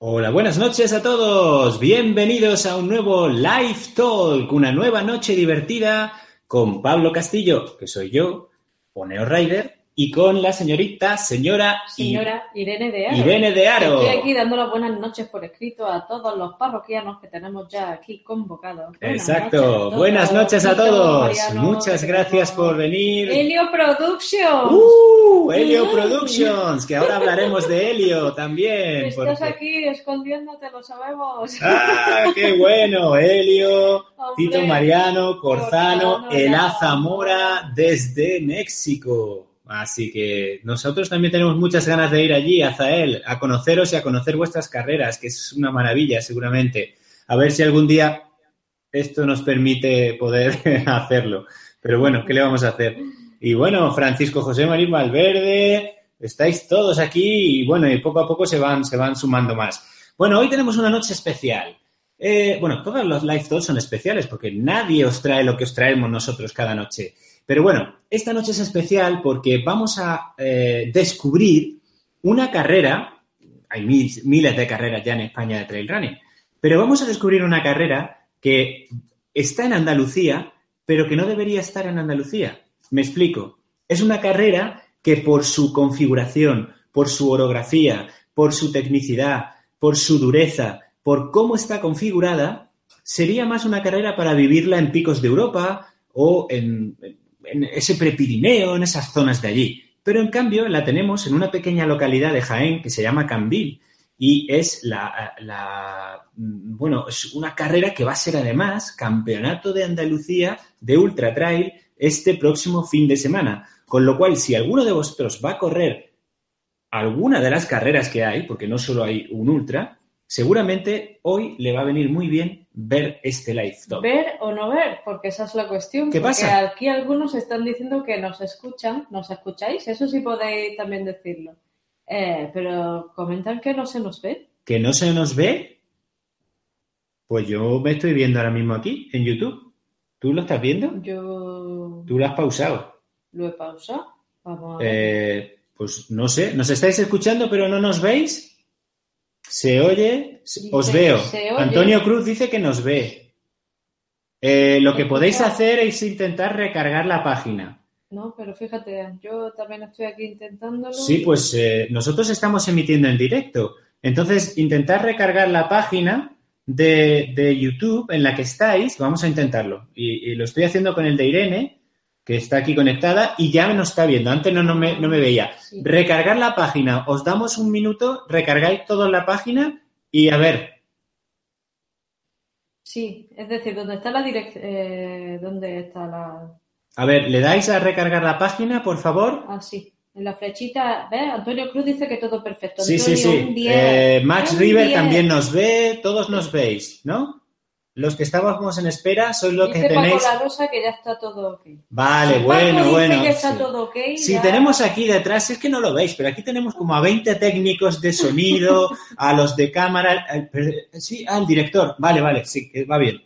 Hola, buenas noches a todos. Bienvenidos a un nuevo Live Talk, una nueva noche divertida con Pablo Castillo, que soy yo, o Neo Rider, y con la señorita, señora, señora Irene de Aro. Irene de Aro. Estoy aquí dando las buenas noches por escrito a todos los parroquianos que tenemos ya aquí convocados. Exacto. buenas noches a todos. Muchas gracias por venir. Helio Productions. Uh, Helio Productions, que ahora hablaremos de Helio también. Estás aquí escondiéndote, lo sabemos. Ah, qué bueno. Helio, Tito Mariano, Corzano, Ela Zamora desde México. Así que nosotros también tenemos muchas ganas de ir allí, a Zael, a conoceros y a conocer vuestras carreras, que es una maravilla seguramente. A ver si algún día esto nos permite poder hacerlo. Pero bueno, ¿qué le vamos a hacer? Y bueno, Francisco José Marín Valverde, estáis todos aquí y bueno, y poco a poco se van, se van sumando más. Bueno, hoy tenemos una noche especial. Eh, bueno, todos los live talks son especiales porque nadie os trae lo que os traemos nosotros cada noche. Pero bueno, esta noche es especial porque vamos a eh, descubrir una carrera, hay miles de carreras ya en España de trail running, pero vamos a descubrir una carrera que está en Andalucía, pero que no debería estar en Andalucía. Me explico. Es una carrera que por su configuración, por su orografía, por su tecnicidad, por su dureza, por cómo está configurada, sería más una carrera para vivirla en picos de Europa o en, ese prepirineo, en esas zonas de allí. Pero en cambio la tenemos en una pequeña localidad de Jaén que se llama Cambil y es la, bueno, es una carrera que va a ser además campeonato de Andalucía de ultra trail este próximo fin de semana. Con lo cual, si alguno de vosotros va a correr alguna de las carreras que hay, porque no solo hay un ultra, seguramente hoy le va a venir muy bien ver este live talk. Ver o no ver, porque esa es la cuestión. ¿Qué porque pasa? aquí algunos están diciendo que nos escuchan, ¿nos escucháis? Eso sí podéis también decirlo. Eh, pero comentan que no se nos ve. ¿Que no se nos ve? Pues yo me estoy viendo ahora mismo aquí, en YouTube. ¿Tú lo estás viendo? Yo ¿Tú lo has pausado? lo he pausado. Vamos a ver. Eh, pues no sé, ¿nos estáis escuchando pero no nos veis? ¿Se oye? Os Dice, veo. Antonio Cruz dice que nos ve. Eh, lo que Escucha. podéis hacer es intentar recargar la página. No, pero fíjate, yo también estoy aquí intentándolo. Sí, pues eh, nosotros estamos emitiendo en directo. Entonces, intentar recargar la página de, de YouTube en la que estáis. Vamos a intentarlo. Y, y lo estoy haciendo con el de Irene, que está aquí conectada y ya nos está viendo. Antes no, no, me, no me veía. Sí. Recargar la página. Os damos un minuto, recargáis toda la página y a ver. Sí, es decir, ¿dónde está la dirección? Eh, ¿Dónde está la...? A ver, ¿le dais a recargar la página, por favor? Ah, sí. En la flechita, ¿ves? Antonio Cruz dice que todo perfecto. Sí, sí, sí. un 10. Eh, Max Un River 10. también nos ve, todos nos veis, ¿no? Los que estábamos en espera sois los que tenéis. Paco La Rosa que ya está todo ok. Vale, Si bueno, dice bueno. que está sí. todo ok. Si ya- tenemos aquí detrás, es que no lo veis, pero aquí tenemos como a 20 técnicos de sonido, a los de cámara, al- pero- sí, al director. Vale, vale, sí, va bien.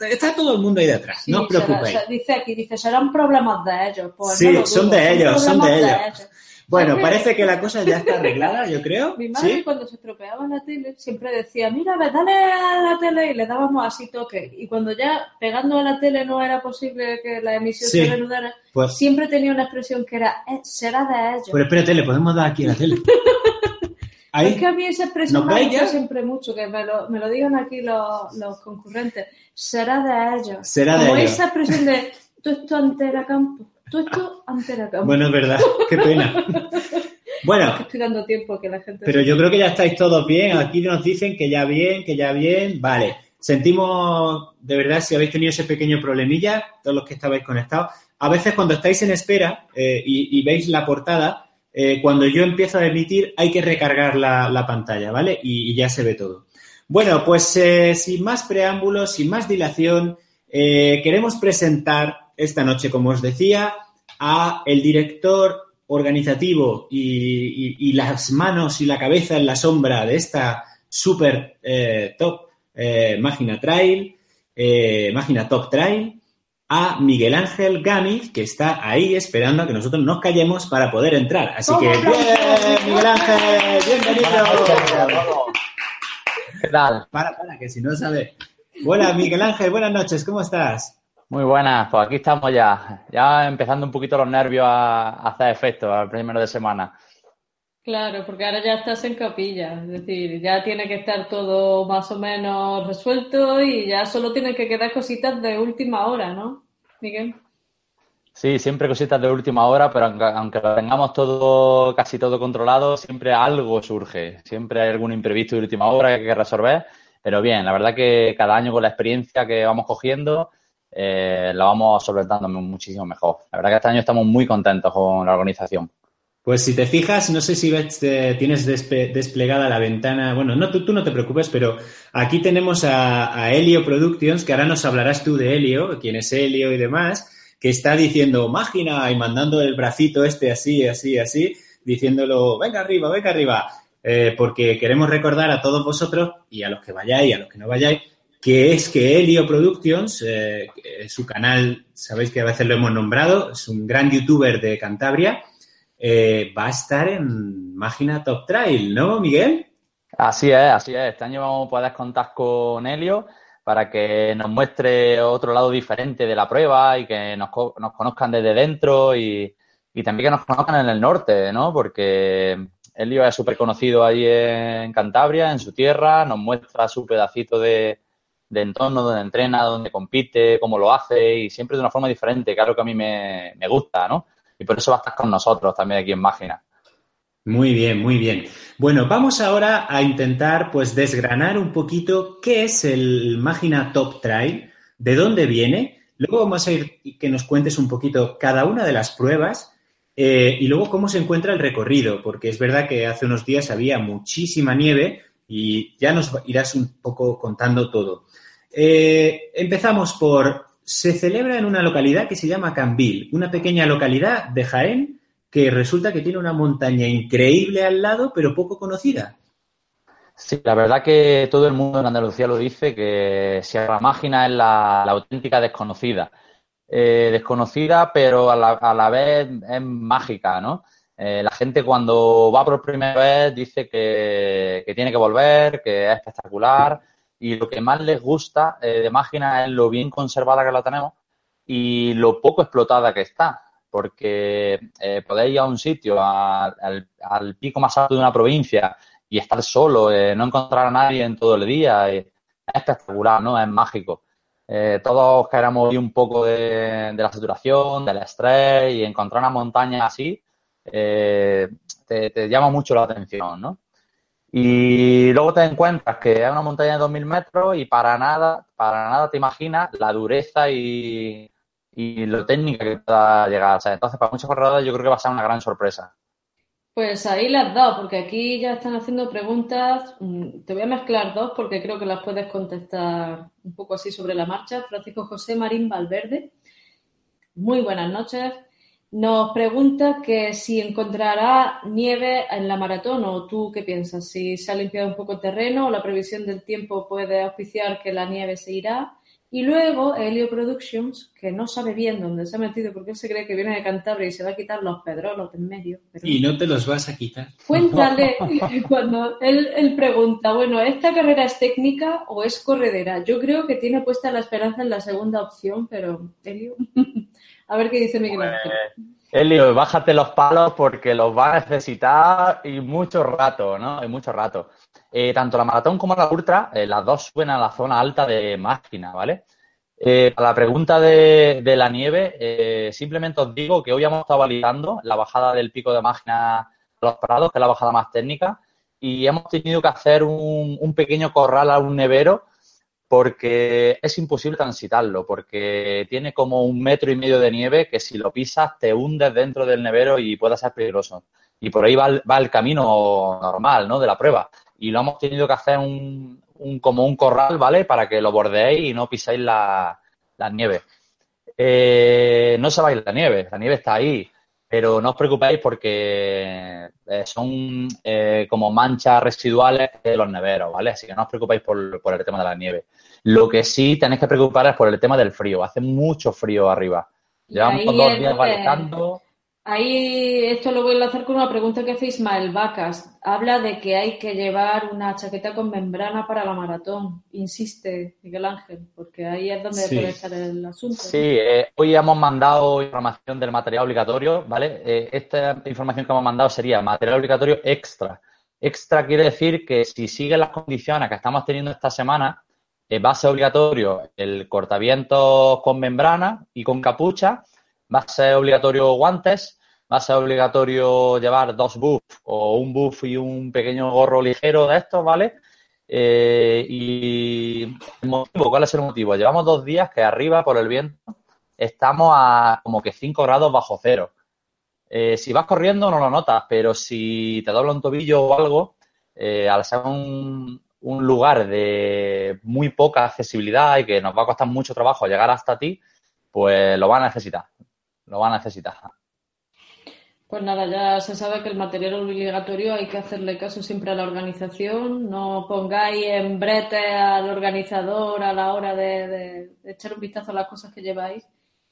Está todo el mundo ahí detrás, Sí, no os preocupéis. será- dice aquí, dice, serán problemas de ellos. Pues Sí, no son de ellos, son de ellos. Bueno, parece que la cosa ya está arreglada, yo creo. Mi madre ¿Sí? cuando se estropeaba la tele siempre decía, mira, ve, dale a la tele y le dábamos así toque. Y cuando ya pegando a la tele no era posible que la emisión Sí. se reanudara, Pues, siempre tenía una expresión que era, "Eh, será de ellos. pero espérate, le podemos dar aquí a la tele. Ahí. Es que a mí esa expresión ¿Nos me gusta siempre mucho, que me lo, me lo digan aquí los, los concurrentes. Será de ellos. Será de Como ellos. esa expresión de, tú esto antera campo, esto. Bueno, es verdad, qué pena. Bueno, Estoy dando tiempo a que la gente... pero yo creo que ya estáis todos bien. Aquí nos dicen que ya bien, que ya bien. Vale. Sentimos, de verdad, si habéis tenido ese pequeño problemilla, todos los que estabais conectados. A veces cuando estáis en espera eh, y, y veis la portada, eh, cuando yo empiezo a emitir hay que recargar la, la pantalla, ¿vale? Y, y ya se ve todo. Bueno, pues eh, sin más preámbulos, sin más dilación, queremos presentar esta noche, como os decía, a el director organizativo y, y- y las manos y la cabeza en la sombra de esta super eh, top eh, Máquina Trail, eh, Máquina Top Trail, a Miguel Ángel Gámez, que está ahí esperando a que nosotros nos callemos para poder entrar. Así que, ¡Toma, bien! Miguel Ángel, bienvenido. todos. ¿Qué tal? Para, para, que si no sabe. Hola, Miguel Ángel, buenas noches, ¿cómo estás? Muy buenas, pues aquí estamos ya, ya empezando un poquito los nervios a, hacer efecto al primero de semana. Claro, porque ahora ya estás en capilla, es decir, ya tiene que estar todo más o menos resuelto y ya solo tienen que quedar cositas de última hora, ¿no, Miguel? Sí, siempre cositas de última hora, pero aunque, lo tengamos todo, casi todo controlado, siempre algo surge. Siempre hay algún imprevisto de última hora que hay que resolver. Pero bien, la verdad que cada año con la experiencia que vamos cogiendo, eh, la vamos solventando muchísimo mejor. La verdad que este año estamos muy contentos con la organización. Pues si te fijas, no sé si ves, tienes desplegada la ventana. Bueno, no, tú, no te preocupes, pero aquí tenemos a, Helio Productions, que ahora nos hablarás tú de Helio, quién es Helio y demás que está diciendo máquina y mandando el bracito este así, así, así, diciéndolo, venga arriba, venga arriba, eh, porque queremos recordar a todos vosotros y a los que vayáis a los que no vayáis, que es que Helio Productions, eh, su canal, sabéis que a veces lo hemos nombrado, es un gran youtuber de Cantabria, eh, va a estar en Máquina Top Trail, ¿no, Miguel? Así es, así es. Este año puedes contar con Helio para que nos muestre otro lado diferente de la prueba y que nos, conozcan desde dentro y, también que nos conozcan en el norte, ¿no? Porque Elio es súper conocido ahí en Cantabria, en su tierra, nos muestra su pedacito de, entorno donde entrena, donde compite, cómo lo hace y siempre de una forma diferente, claro que a mí me, me gusta, ¿no? Y por eso va a estar con nosotros también aquí en Máquina. Muy bien, muy bien. Bueno, vamos ahora a intentar pues desgranar un poquito qué es el Máquina Top Trail, de dónde viene. Luego vamos a ir que nos cuentes un poquito cada una de las pruebas eh, y luego cómo se encuentra el recorrido, porque es verdad que hace unos días había muchísima nieve y ya nos irás un poco contando todo. Eh, empezamos por, se celebra en una localidad que se llama Cambil, una pequeña localidad de Jaén que resulta que tiene una montaña increíble al lado, pero poco conocida. Sí, la verdad que todo el mundo en Andalucía lo dice, que Sierra Mágina es la, auténtica desconocida. Eh, desconocida, pero a la, vez es mágica, ¿no? Eh, la gente cuando va por primera vez dice que, tiene que volver, que es espectacular y lo que más les gusta eh, de Mágina es lo bien conservada que la tenemos y lo poco explotada que está porque eh, podéis ir a un sitio, al, pico más alto de una provincia y estar solo, eh, no encontrar a nadie en todo el día, es espectacular, ¿no? Es mágico. Todos queremos un poco de, la saturación, del estrés y encontrar una montaña así te, te, llama mucho la atención, ¿no? Y luego te encuentras que es una montaña de 2.000 metros y para nada, para nada te imaginas la dureza y, y lo técnica que pueda llegar. O entonces, para muchos corredores yo creo que va a ser una gran sorpresa. Pues ahí las has dado, porque aquí ya están haciendo preguntas. Mm, te voy a mezclar dos porque creo que las puedes contestar un poco así sobre la marcha. Francisco José Marín Valverde. Muy buenas noches. Nos pregunta que si encontrará nieve en la maratón o tú qué piensas, si se ha limpiado un poco el terreno o la previsión del tiempo puede auspiciar que la nieve se irá. Y luego Helio Productions, que no sabe bien dónde se ha metido porque él se cree que viene de Cantabria y se va a quitar los pedrolos de en medio. Y no te los vas a quitar. Cuéntale cuando él, él, pregunta, bueno, ¿esta carrera es técnica o es corredera? Yo creo que tiene puesta la esperanza en la segunda opción, pero Helio, a ver qué dice Miguel pues. Helio, bájate los palos porque los va a necesitar y mucho rato, ¿no? Y mucho rato. Eh, tanto la maratón como la ultra, eh, las dos suenan a la zona alta de máquina, ¿vale? Eh, para la pregunta de, la nieve, simplemente os digo que hoy hemos estado validando la bajada del pico de máquina a los prados, que es la bajada más técnica, y hemos tenido que hacer un, un pequeño corral a un nevero porque es imposible transitarlo, porque tiene como un metro y medio de nieve que si lo pisas te hundes dentro del nevero y puede ser peligroso. Y por ahí va el, camino normal, ¿no? De la prueba y lo hemos tenido que hacer un, como un corral, ¿vale? Para que lo bordeéis y no pisáis la, nieve. Eh, no se va la nieve, la nieve está ahí, pero no os preocupéis porque eh, son eh, como manchas residuales de los neveros, ¿vale? Así que no os preocupéis por, el tema de la nieve. Lo que sí tenéis que preocupar es por el tema del frío. Hace mucho frío arriba. Llevamos dos días valentando Ahí esto lo voy a enlazar con una pregunta que hace Ismael Vacas. Habla de que hay que llevar una chaqueta con membrana para la maratón. Insiste Miguel Ángel, porque ahí es donde puede estar el asunto. Sí, eh, hoy hemos mandado información del material obligatorio, ¿vale? Eh, esta información que hemos mandado sería material obligatorio extra. Extra quiere decir que si siguen las condiciones que estamos teniendo esta semana, eh, va a ser obligatorio el cortavientos con membrana y con capucha va a ser obligatorio guantes, va a ser obligatorio llevar dos buffs o un buff y un pequeño gorro ligero de estos, ¿vale? Eh, y el motivo, ¿cuál es el motivo? Llevamos dos días que arriba por el viento estamos a como que 5 grados bajo cero. Eh, si vas corriendo no lo notas, pero si te dobla un tobillo o algo, eh, al ser un, un lugar de muy poca accesibilidad y que nos va a costar mucho trabajo llegar hasta ti, pues lo va a necesitar lo va a necesitar. Pues nada, ya se sabe que el material obligatorio hay que hacerle caso siempre a la organización. No pongáis en brete al organizador a la hora de, echar un vistazo a las cosas que lleváis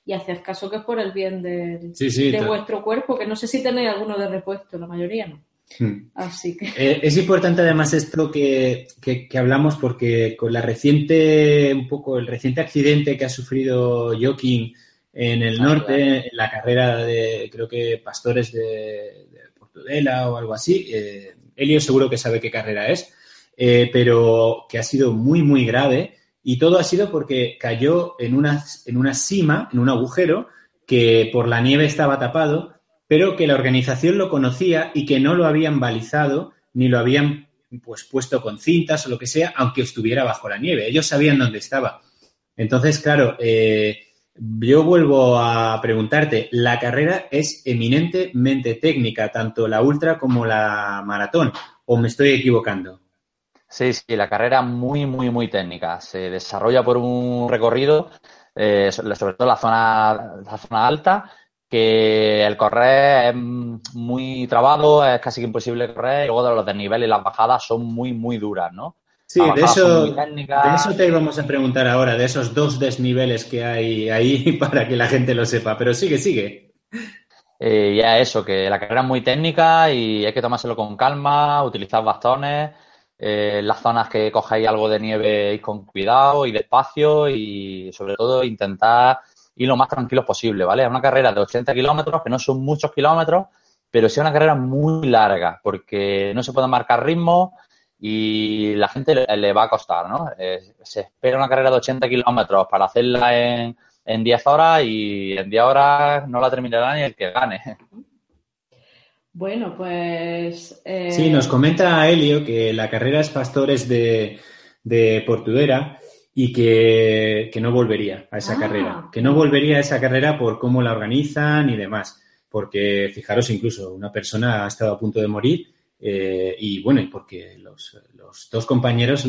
y haced caso que es por el bien de, de vuestro cuerpo, que no sé si tenéis alguno de repuesto, la mayoría no. Hmm. Así que. Eh, es importante además esto que, que, hablamos porque con la reciente, un poco el reciente accidente que ha sufrido Joaquín en el norte, en la carrera de, creo que Pastores de, Portudela o algo así. Eh, Elio seguro que sabe qué carrera es, eh, pero que ha sido muy, muy grave. Y todo ha sido porque cayó en una, en una cima, en un agujero, que por la nieve estaba tapado, pero que la organización lo conocía y que no lo habían balizado ni lo habían pues puesto con cintas o lo que sea, aunque estuviera bajo la nieve. Ellos sabían dónde estaba. Entonces, claro, eh, yo vuelvo a preguntarte, la carrera es eminentemente técnica, tanto la ultra como la maratón, ¿o me estoy equivocando? Sí, sí, la carrera muy, muy, muy técnica. Se desarrolla por un recorrido, eh, sobre todo la zona, la zona alta, que el correr es muy trabado, es casi imposible correr, y luego los desniveles y las bajadas son muy, muy duras, ¿no? Sí, de eso, de eso te íbamos a preguntar ahora, de esos dos desniveles que hay ahí para que la gente lo sepa. Pero sigue, sigue. Eh, ya eso, que la carrera es muy técnica y hay que tomárselo con calma, utilizar bastones. Eh, las zonas que cojáis algo de nieve, ir con cuidado y despacio y sobre todo intentar ir lo más tranquilos posible, ¿vale? Es una carrera de 80 kilómetros, que no son muchos kilómetros, pero sí una carrera muy larga porque no se puede marcar ritmo, y la gente le, va a costar, ¿no? Eh, se espera una carrera de 80 kilómetros para hacerla en, en 10 horas y en 10 horas no la terminará ni el que gane. Bueno, pues... Eh... Sí, nos comenta Helio que la carrera es Pastores de, de Portudera y que, no volvería a esa ah. carrera. Que no volvería a esa carrera por cómo la organizan y demás. Porque, fijaros, incluso una persona ha estado a punto de morir eh, y bueno, porque los, dos compañeros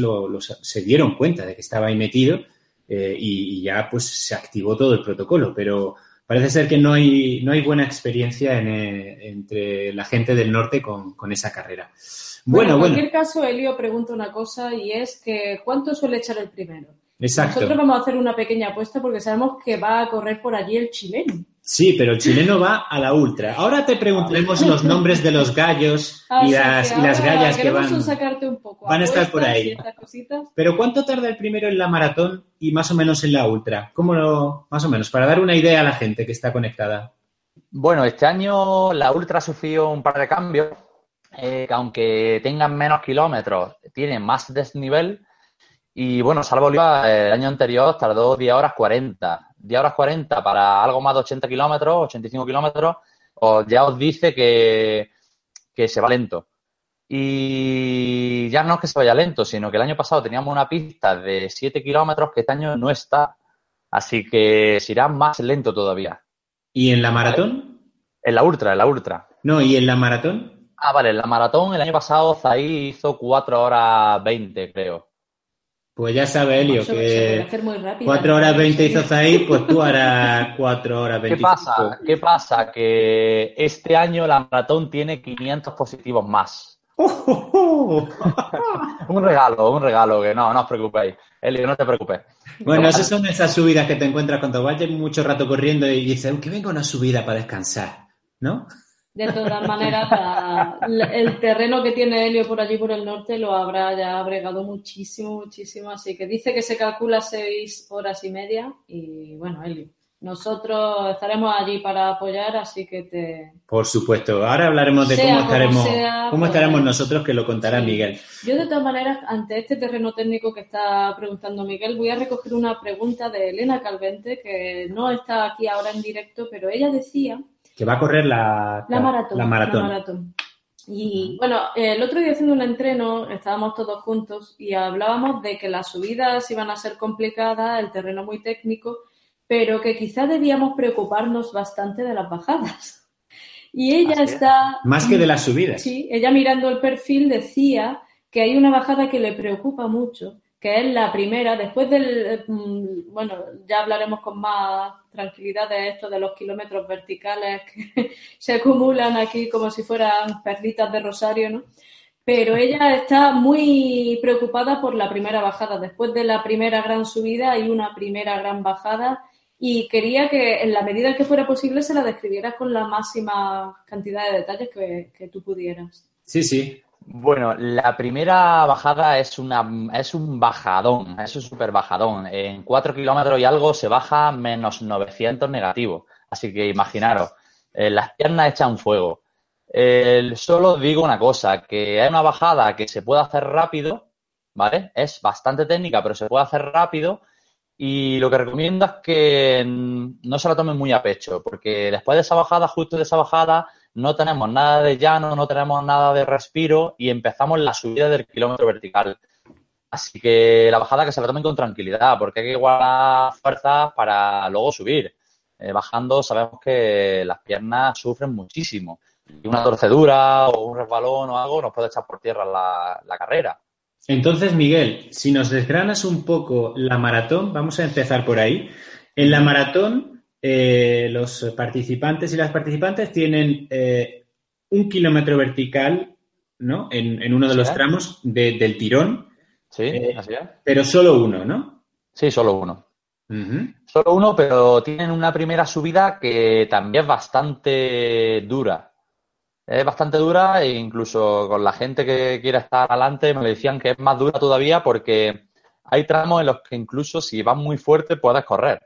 se dieron cuenta de que estaba ahí metido eh, y, ya pues se activó todo el protocolo, pero parece ser que no hay, no hay buena experiencia eh, entre la gente del norte con, esa carrera. Bueno, bueno, en cualquier caso, Elio pregunta una cosa y es que ¿cuánto suele echar el primero? Exacto. Nosotros vamos a hacer una pequeña apuesta porque sabemos que va a correr por allí el chileno. Sí, pero el chileno va a la ultra. Ahora te preguntaremos los nombres de los gallos y, las, gallas que van, van a estar por ahí. Pero ¿cuánto tarda el primero en la maratón y más o menos en la ultra? ¿Cómo lo, más o menos, para dar una idea a la gente que está conectada? Bueno, este año la ultra ha sufrido un par de cambios, eh, que aunque tengan menos kilómetros, tienen más desnivel. Y bueno, Salvo Oliva el año anterior tardó 10 horas 40 10 horas 40 para algo más de 80 kilómetros, 85 kilómetros, ya os dice que, se va lento. Y ya no es que se vaya lento, sino que el año pasado teníamos una pista de 7 kilómetros que este año no está. Así que se irá más lento todavía. ¿Y en la maratón? En la ultra, en la ultra. No, ¿y en la maratón? Ah, vale, en la maratón el año pasado Zahí hizo 4 horas 20, creo. Pues ya sabe, Helio, que 4 horas 20 hizo Zahir, pues tú harás 4 horas 25. ¿Qué pasa? ¿Qué pasa? Que este año la maratón tiene 500 positivos más. un regalo, un regalo, que no, no os preocupéis. Helio, no te preocupes. Bueno, esas son esas subidas que te encuentras cuando vayas mucho rato corriendo y dices, que venga una subida para descansar. ¿no? De todas maneras, el terreno que tiene Helio por allí por el norte lo habrá ya bregado muchísimo, muchísimo. Así que dice que se calcula seis horas y media. Y bueno, Helio, nosotros estaremos allí para apoyar, así que te. Por supuesto. Ahora hablaremos de cómo estaremos, cómo pues, estaremos nosotros, que lo contará Miguel. Yo, de todas maneras, ante este terreno técnico que está preguntando Miguel, voy a recoger una pregunta de Elena Calvente, que no está aquí ahora en directo, pero ella decía que va a correr la, la, maratón, Y bueno, el otro día haciendo un entreno, estábamos todos juntos y hablábamos de que las subidas iban a ser complicadas, el terreno muy técnico, pero que quizá debíamos preocuparnos bastante de las bajadas. Y ella está... Más que de las subidas. Sí, ella mirando el perfil decía que hay una bajada que le preocupa mucho que es la primera, después del, mm, bueno, ya hablaremos con más tranquilidad de esto, de los kilómetros verticales que se acumulan aquí como si fueran perlitas de rosario, ¿no? Pero ella está muy preocupada por la primera bajada. Después de la primera gran subida hay una primera gran bajada y quería que en la medida que fuera posible se la describieras con la máxima cantidad de detalles que, que tú pudieras. Sí, sí, bueno, la primera bajada es, una, es un bajadón, es un súper bajadón. En 4 kilómetros y algo se baja menos 900 negativos. Así que imaginaros, eh, las piernas echan fuego. solo digo una cosa, que hay una bajada que se puede hacer rápido, ¿vale? Es bastante técnica, pero se puede hacer rápido. Y lo que recomiendo es que no se la tomen muy a pecho, porque después de esa bajada, justo de esa bajada, no tenemos nada de llano, no tenemos nada de respiro y empezamos la subida del kilómetro vertical. Así que la bajada que se la tomen con tranquilidad, porque hay que guardar fuerzas para luego subir. Eh, bajando sabemos que las piernas sufren muchísimo. Y una torcedura o un resbalón o algo nos puede echar por tierra la, la carrera. Entonces, Miguel, si nos desgranas un poco la maratón, vamos a empezar por ahí. En la maratón eh, los participantes y las participantes tienen eh, un kilómetro vertical ¿no? en, uno de los tramos del tirón. Sí, eh, así es. Pero solo uno, ¿no? Sí, solo uno. Solo uno, pero tienen una primera subida que también es bastante dura. Es bastante dura e incluso con la gente que quiere estar adelante me decían que es más dura todavía porque hay tramos en los que incluso si vas muy fuerte puedes correr.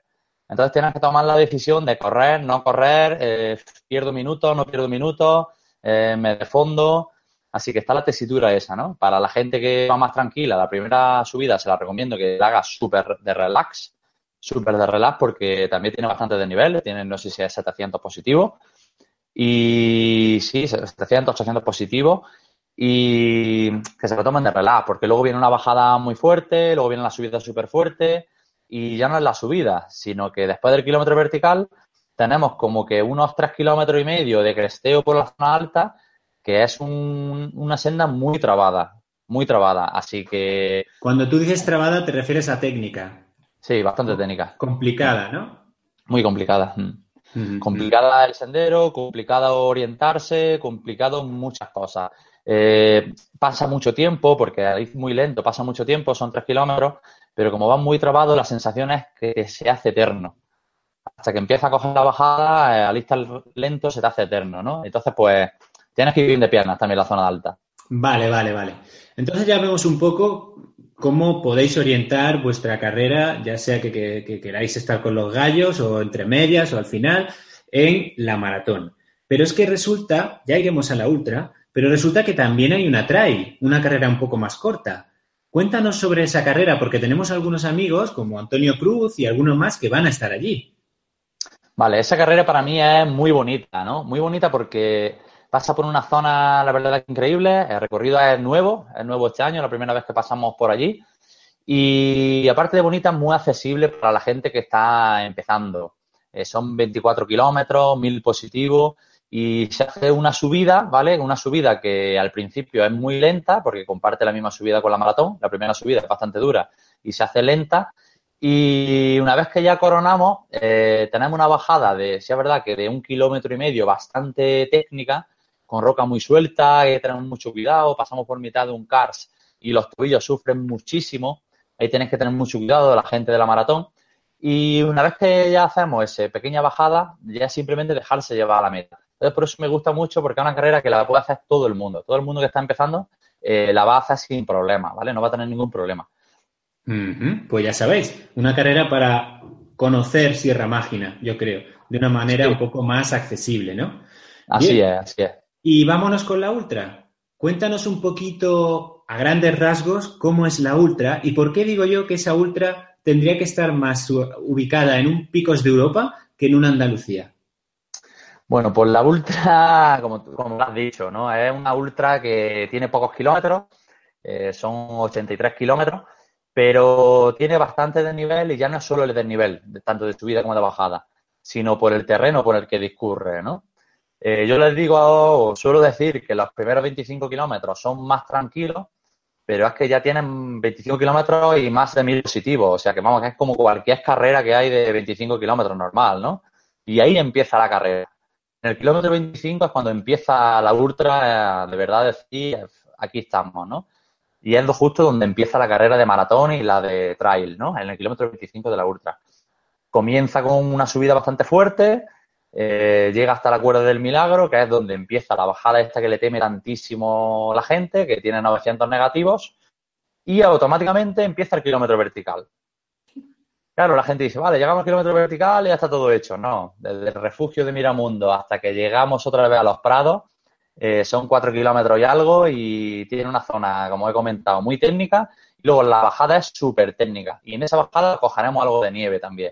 Entonces tienes que tomar la decisión de correr, no correr, eh, pierdo minutos, no pierdo minutos, eh, me defondo. Así que está la tesitura esa, ¿no? Para la gente que va más tranquila, la primera subida se la recomiendo que la haga súper de relax, súper de relax porque también tiene bastante de nivel, tiene no sé si es 700 positivo. Y sí, 700, 800 positivo y que se lo tomen de relax, porque luego viene una bajada muy fuerte, luego viene la subida súper fuerte y ya no es la subida, sino que después del kilómetro vertical tenemos como que unos tres kilómetros y medio de cresteo por la zona alta, que es una senda muy trabada, muy trabada. Así que. Cuando tú dices trabada, te refieres a técnica. Sí, bastante técnica. Complicada, ¿no? Muy complicada. Complicada el sendero, complicado orientarse, complicado muchas cosas. Eh, pasa mucho tiempo, porque es muy lento, pasa mucho tiempo, son tres kilómetros, pero como va muy trabado, la sensación es que se hace eterno. Hasta que empieza a coger la bajada, eh, al estar lento se te hace eterno, ¿no? Entonces, pues, tienes que ir bien de piernas también la zona alta. Vale, vale, vale. Entonces ya vemos un poco cómo podéis orientar vuestra carrera, ya sea que, queráis estar con los gallos o entre medias o al final, en la maratón. Pero es que resulta, ya iremos a la ultra, pero resulta que también hay una trail, una carrera un poco más corta. Cuéntanos sobre esa carrera, porque tenemos algunos amigos como Antonio Cruz y algunos más que van a estar allí. Vale, esa carrera para mí es muy bonita, ¿no? Muy bonita porque pasa por una zona, la verdad, increíble. El recorrido es nuevo, es nuevo este año, la primera vez que pasamos por allí. Y aparte de bonita, muy accesible para la gente que está empezando. Eh, son 24 kilómetros, 1000 positivos y se hace una subida, ¿vale? Una subida que al principio es muy lenta porque comparte la misma subida con la maratón. La primera subida es bastante dura y se hace lenta. Y una vez que ya coronamos, eh, tenemos una bajada de, si es verdad, que de un kilómetro y medio bastante técnica, con roca muy suelta, hay que tener mucho cuidado, pasamos por mitad de un cars y los tobillos sufren muchísimo. Ahí tenéis que tener mucho cuidado la gente de la maratón. Y una vez que ya hacemos esa pequeña bajada, ya simplemente dejarse llevar a la meta Entonces, por eso me gusta mucho porque es una carrera que la puede hacer todo el mundo. Todo el mundo que está empezando eh, la va a hacer sin problema, ¿vale? No va a tener ningún problema. Pues ya sabéis, una carrera para conocer Sierra Mágina, yo creo, de una manera un poco más accesible, ¿no? Así es, así es. Y vámonos con la Ultra. Cuéntanos un poquito a grandes rasgos cómo es la Ultra y por qué digo yo que esa Ultra tendría que estar más ubicada en un Picos de Europa que en una Andalucía. Bueno, pues la ultra, como, como has dicho, ¿no? Es una ultra que tiene pocos kilómetros, eh, son 83 kilómetros, pero tiene bastante desnivel y ya no es solo el desnivel, tanto de subida como de bajada, sino por el terreno por el que discurre, ¿no? Eh, yo les digo, o suelo decir que los primeros 25 kilómetros son más tranquilos, pero es que ya tienen 25 kilómetros y más de mil positivos, o sea que vamos, que es como cualquier carrera que hay de 25 kilómetros normal, ¿no? Y ahí empieza la carrera. En el kilómetro 25 es cuando empieza la ultra, eh, de verdad decir, aquí estamos, ¿no? Y es justo donde empieza la carrera de maratón y la de trail, ¿no? En el kilómetro 25 de la ultra. Comienza con una subida bastante fuerte, eh, llega hasta la cuerda del milagro, que es donde empieza la bajada esta que le teme tantísimo la gente, que tiene 900 negativos, y automáticamente empieza el kilómetro vertical. Claro, la gente dice, vale, llegamos al kilómetro vertical y ya está todo hecho. No, desde el refugio de Miramundo hasta que llegamos otra vez a los prados, eh, son cuatro kilómetros y algo y tiene una zona, como he comentado, muy técnica. Y luego la bajada es súper técnica. Y en esa bajada cogeremos algo de nieve también.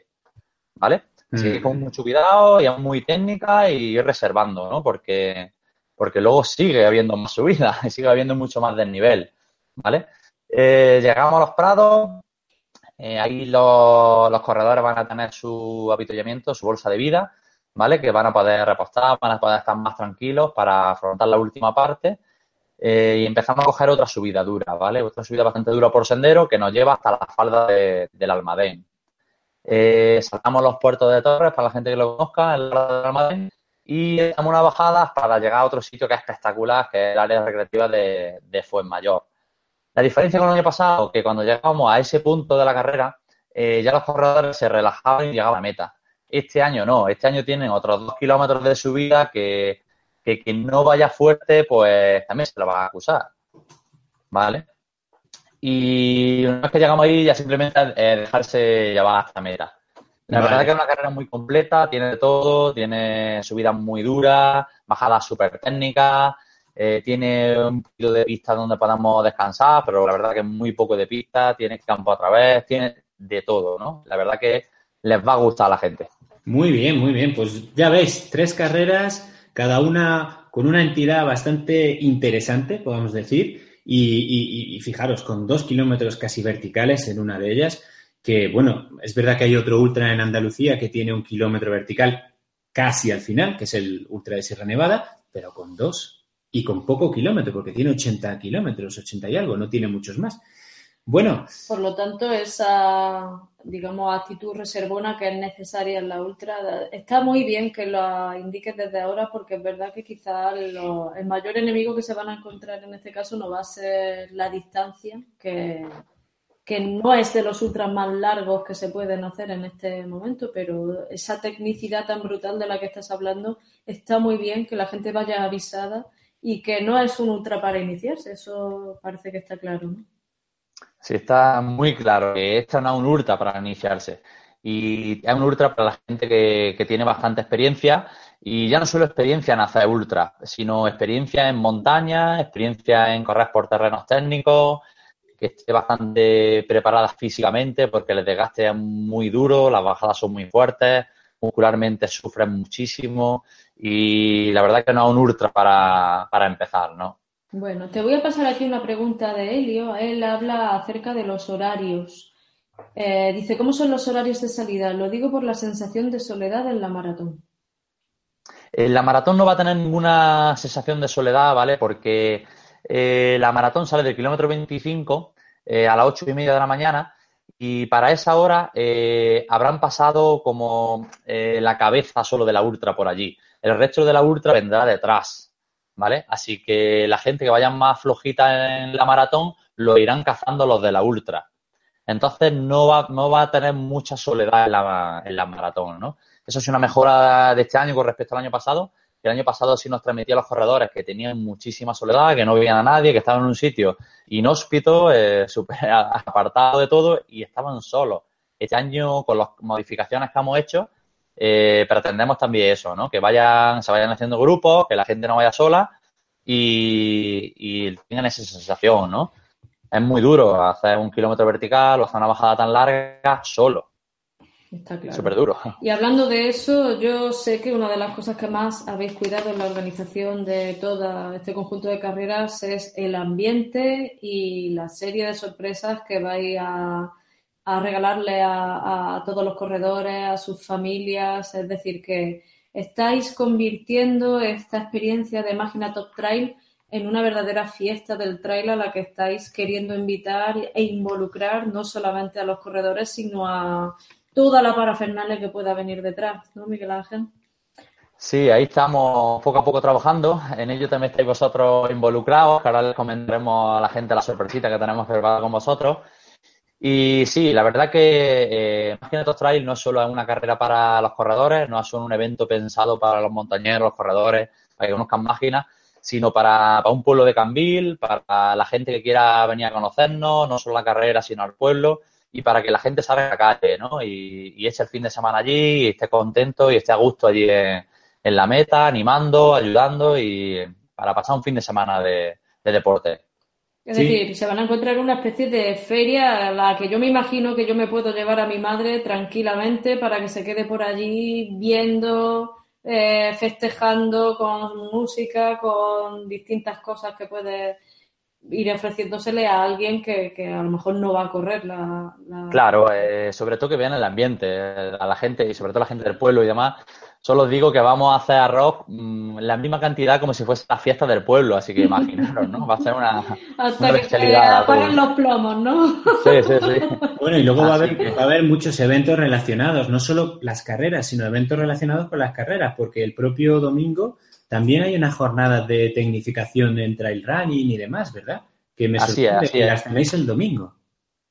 ¿Vale? Así que mm. con mucho cuidado y es muy técnica y reservando, ¿no? Porque, porque luego sigue habiendo más subida y sigue habiendo mucho más desnivel. ¿Vale? Eh, llegamos a los prados, eh, ahí los, corredores van a tener su avituallamiento, su bolsa de vida, ¿vale? Que van a poder repostar, van a poder estar más tranquilos para afrontar la última parte. Eh, y empezamos a coger otra subida dura, ¿vale? Otra subida bastante dura por sendero que nos lleva hasta la falda del Almadén. Eh, saltamos los puertos de Torres para la gente que lo conozca, el Almadén, y damos una bajada para llegar a otro sitio que es espectacular, que es el área recreativa de, de Fuenmayor. La diferencia con el año pasado, que cuando llegamos a ese punto de la carrera, eh, ya los corredores se relajaban y llegaban a la meta. Este año no, este año tienen otros dos kilómetros de subida que, que quien no vaya fuerte, pues también se lo va a acusar. ¿Vale? Y una vez que llegamos ahí, ya simplemente dejarse llevar hasta meta. La verdad es que es una carrera muy completa, tiene de todo, tiene subidas muy duras, bajadas súper técnicas, eh, tiene un poquito de pista donde podamos descansar, pero la verdad que es muy poco de pista, tiene campo a través, tiene de todo, ¿no? La verdad que les va a gustar a la gente. Muy bien, muy bien. Pues ya veis, tres carreras, cada una con una entidad bastante interesante, podemos decir. Y, y, fijaros, con dos kilómetros casi verticales en una de ellas, que bueno, es verdad que hay otro ultra en Andalucía que tiene un kilómetro vertical casi al final, que es el ultra de Sierra Nevada, pero con dos y con poco kilómetro, porque tiene 80 kilómetros, 80 y algo, no tiene muchos más. Bueno. Por lo tanto, esa, digamos, actitud reservona que es necesaria en la ultra, está muy bien que lo indiques desde ahora, porque es verdad que quizás el mayor enemigo que se van a encontrar en este caso no va a ser la distancia, que, que no es de los ultras más largos que se pueden hacer en este momento, pero esa tecnicidad tan brutal de la que estás hablando está muy bien que la gente vaya avisada y que no es un ultra para iniciarse, eso parece que está claro, ¿no? Sí, está muy claro que esta no es un ultra para iniciarse. Y es un ultra para la gente que, tiene bastante experiencia y ya no solo experiencia en hacer ultra, sino experiencia en montaña, experiencia en correr por terrenos técnicos, que esté bastante preparada físicamente porque el desgaste es muy duro, las bajadas son muy fuertes, muscularmente sufren muchísimo y la verdad que no es un ultra para, para empezar, ¿no? Bueno, te voy a pasar aquí una pregunta de Helio. Él habla acerca de los horarios. Eh, dice, ¿cómo son los horarios de salida? Lo digo por la sensación de soledad en la maratón. En la maratón no va a tener ninguna sensación de soledad, ¿vale? Porque eh, la maratón sale del kilómetro 25 eh, a las ocho y media de la mañana y para esa hora habrán pasado como la cabeza solo de la ultra por allí. El resto de la ultra vendrá detrás, ¿vale? Así que la gente que vaya más flojita en la maratón lo irán cazando los de la ultra. Entonces no va, no va a tener mucha soledad en la, en la maratón, ¿no? Eso es una mejora de este año con respecto al año pasado, el año pasado sí nos transmitía a los corredores que tenían muchísima soledad, que no veían a nadie, que estaban en un sitio inhóspito, eh, súper apartado de todo y estaban solos. Este año, con las modificaciones que hemos hecho, eh, pretendemos también eso, ¿no? Que vayan, se vayan haciendo grupos, que la gente no vaya sola y, y tengan esa sensación, ¿no? Es muy duro hacer un kilómetro vertical o hacer una bajada tan larga solo. Está claro. Súper duro. Y hablando de eso, yo sé que una de las cosas que más habéis cuidado en la organización de todo este conjunto de carreras es el ambiente y la serie de sorpresas que vais a, a regalarle a, a todos los corredores, a sus familias. Es decir, que estáis convirtiendo esta experiencia de Máquina Top Trail en una verdadera fiesta del trail a la que estáis queriendo invitar e involucrar no solamente a los corredores, sino a toda la parafernalia que pueda venir detrás, ¿no, Miguel Ángel? Sí, ahí estamos poco a poco trabajando. En ello también estáis vosotros involucrados, ahora les comentaremos a la gente la sorpresita que tenemos preparada con vosotros. Y sí, la verdad que eh, Imagínate Trail no es solo una carrera para los corredores, no es solo un evento pensado para los montañeros, los corredores, para que conozcan máquinas, sino para, un pueblo de Cambil, para la gente que quiera venir a conocernos, no solo la carrera, sino al pueblo y para que la gente salga a la calle, ¿no? Y, y eche el fin de semana allí y esté contento y esté a gusto allí en, la meta, animando, ayudando y para pasar un fin de semana de deporte. Es Sí. decir, se van a encontrar una especie de feria a la que yo me imagino que yo me puedo llevar a mi madre tranquilamente para que se quede por allí viendo, eh, festejando con música, con distintas cosas que puede ir ofreciéndosele a alguien que, que a lo mejor no va a correr la, la- Claro, eh, sobre todo que vean el ambiente, eh, a la gente y sobre todo la gente del pueblo y demás. Solo os digo que vamos a hacer arroz mm, la misma cantidad como si fuese la fiesta del pueblo, así que imaginaros, ¿no? Va a ser una, Hasta una que todos. los plomos, ¿no? Sí, sí, sí. Bueno, y luego va a, haber, que- va a haber muchos eventos relacionados, no solo las carreras, sino eventos relacionados con las carreras, porque el propio domingo también hay unas jornadas de tecnificación en trail running y demás, ¿verdad? Que me Así es, sorprende así que es. las tenéis el domingo.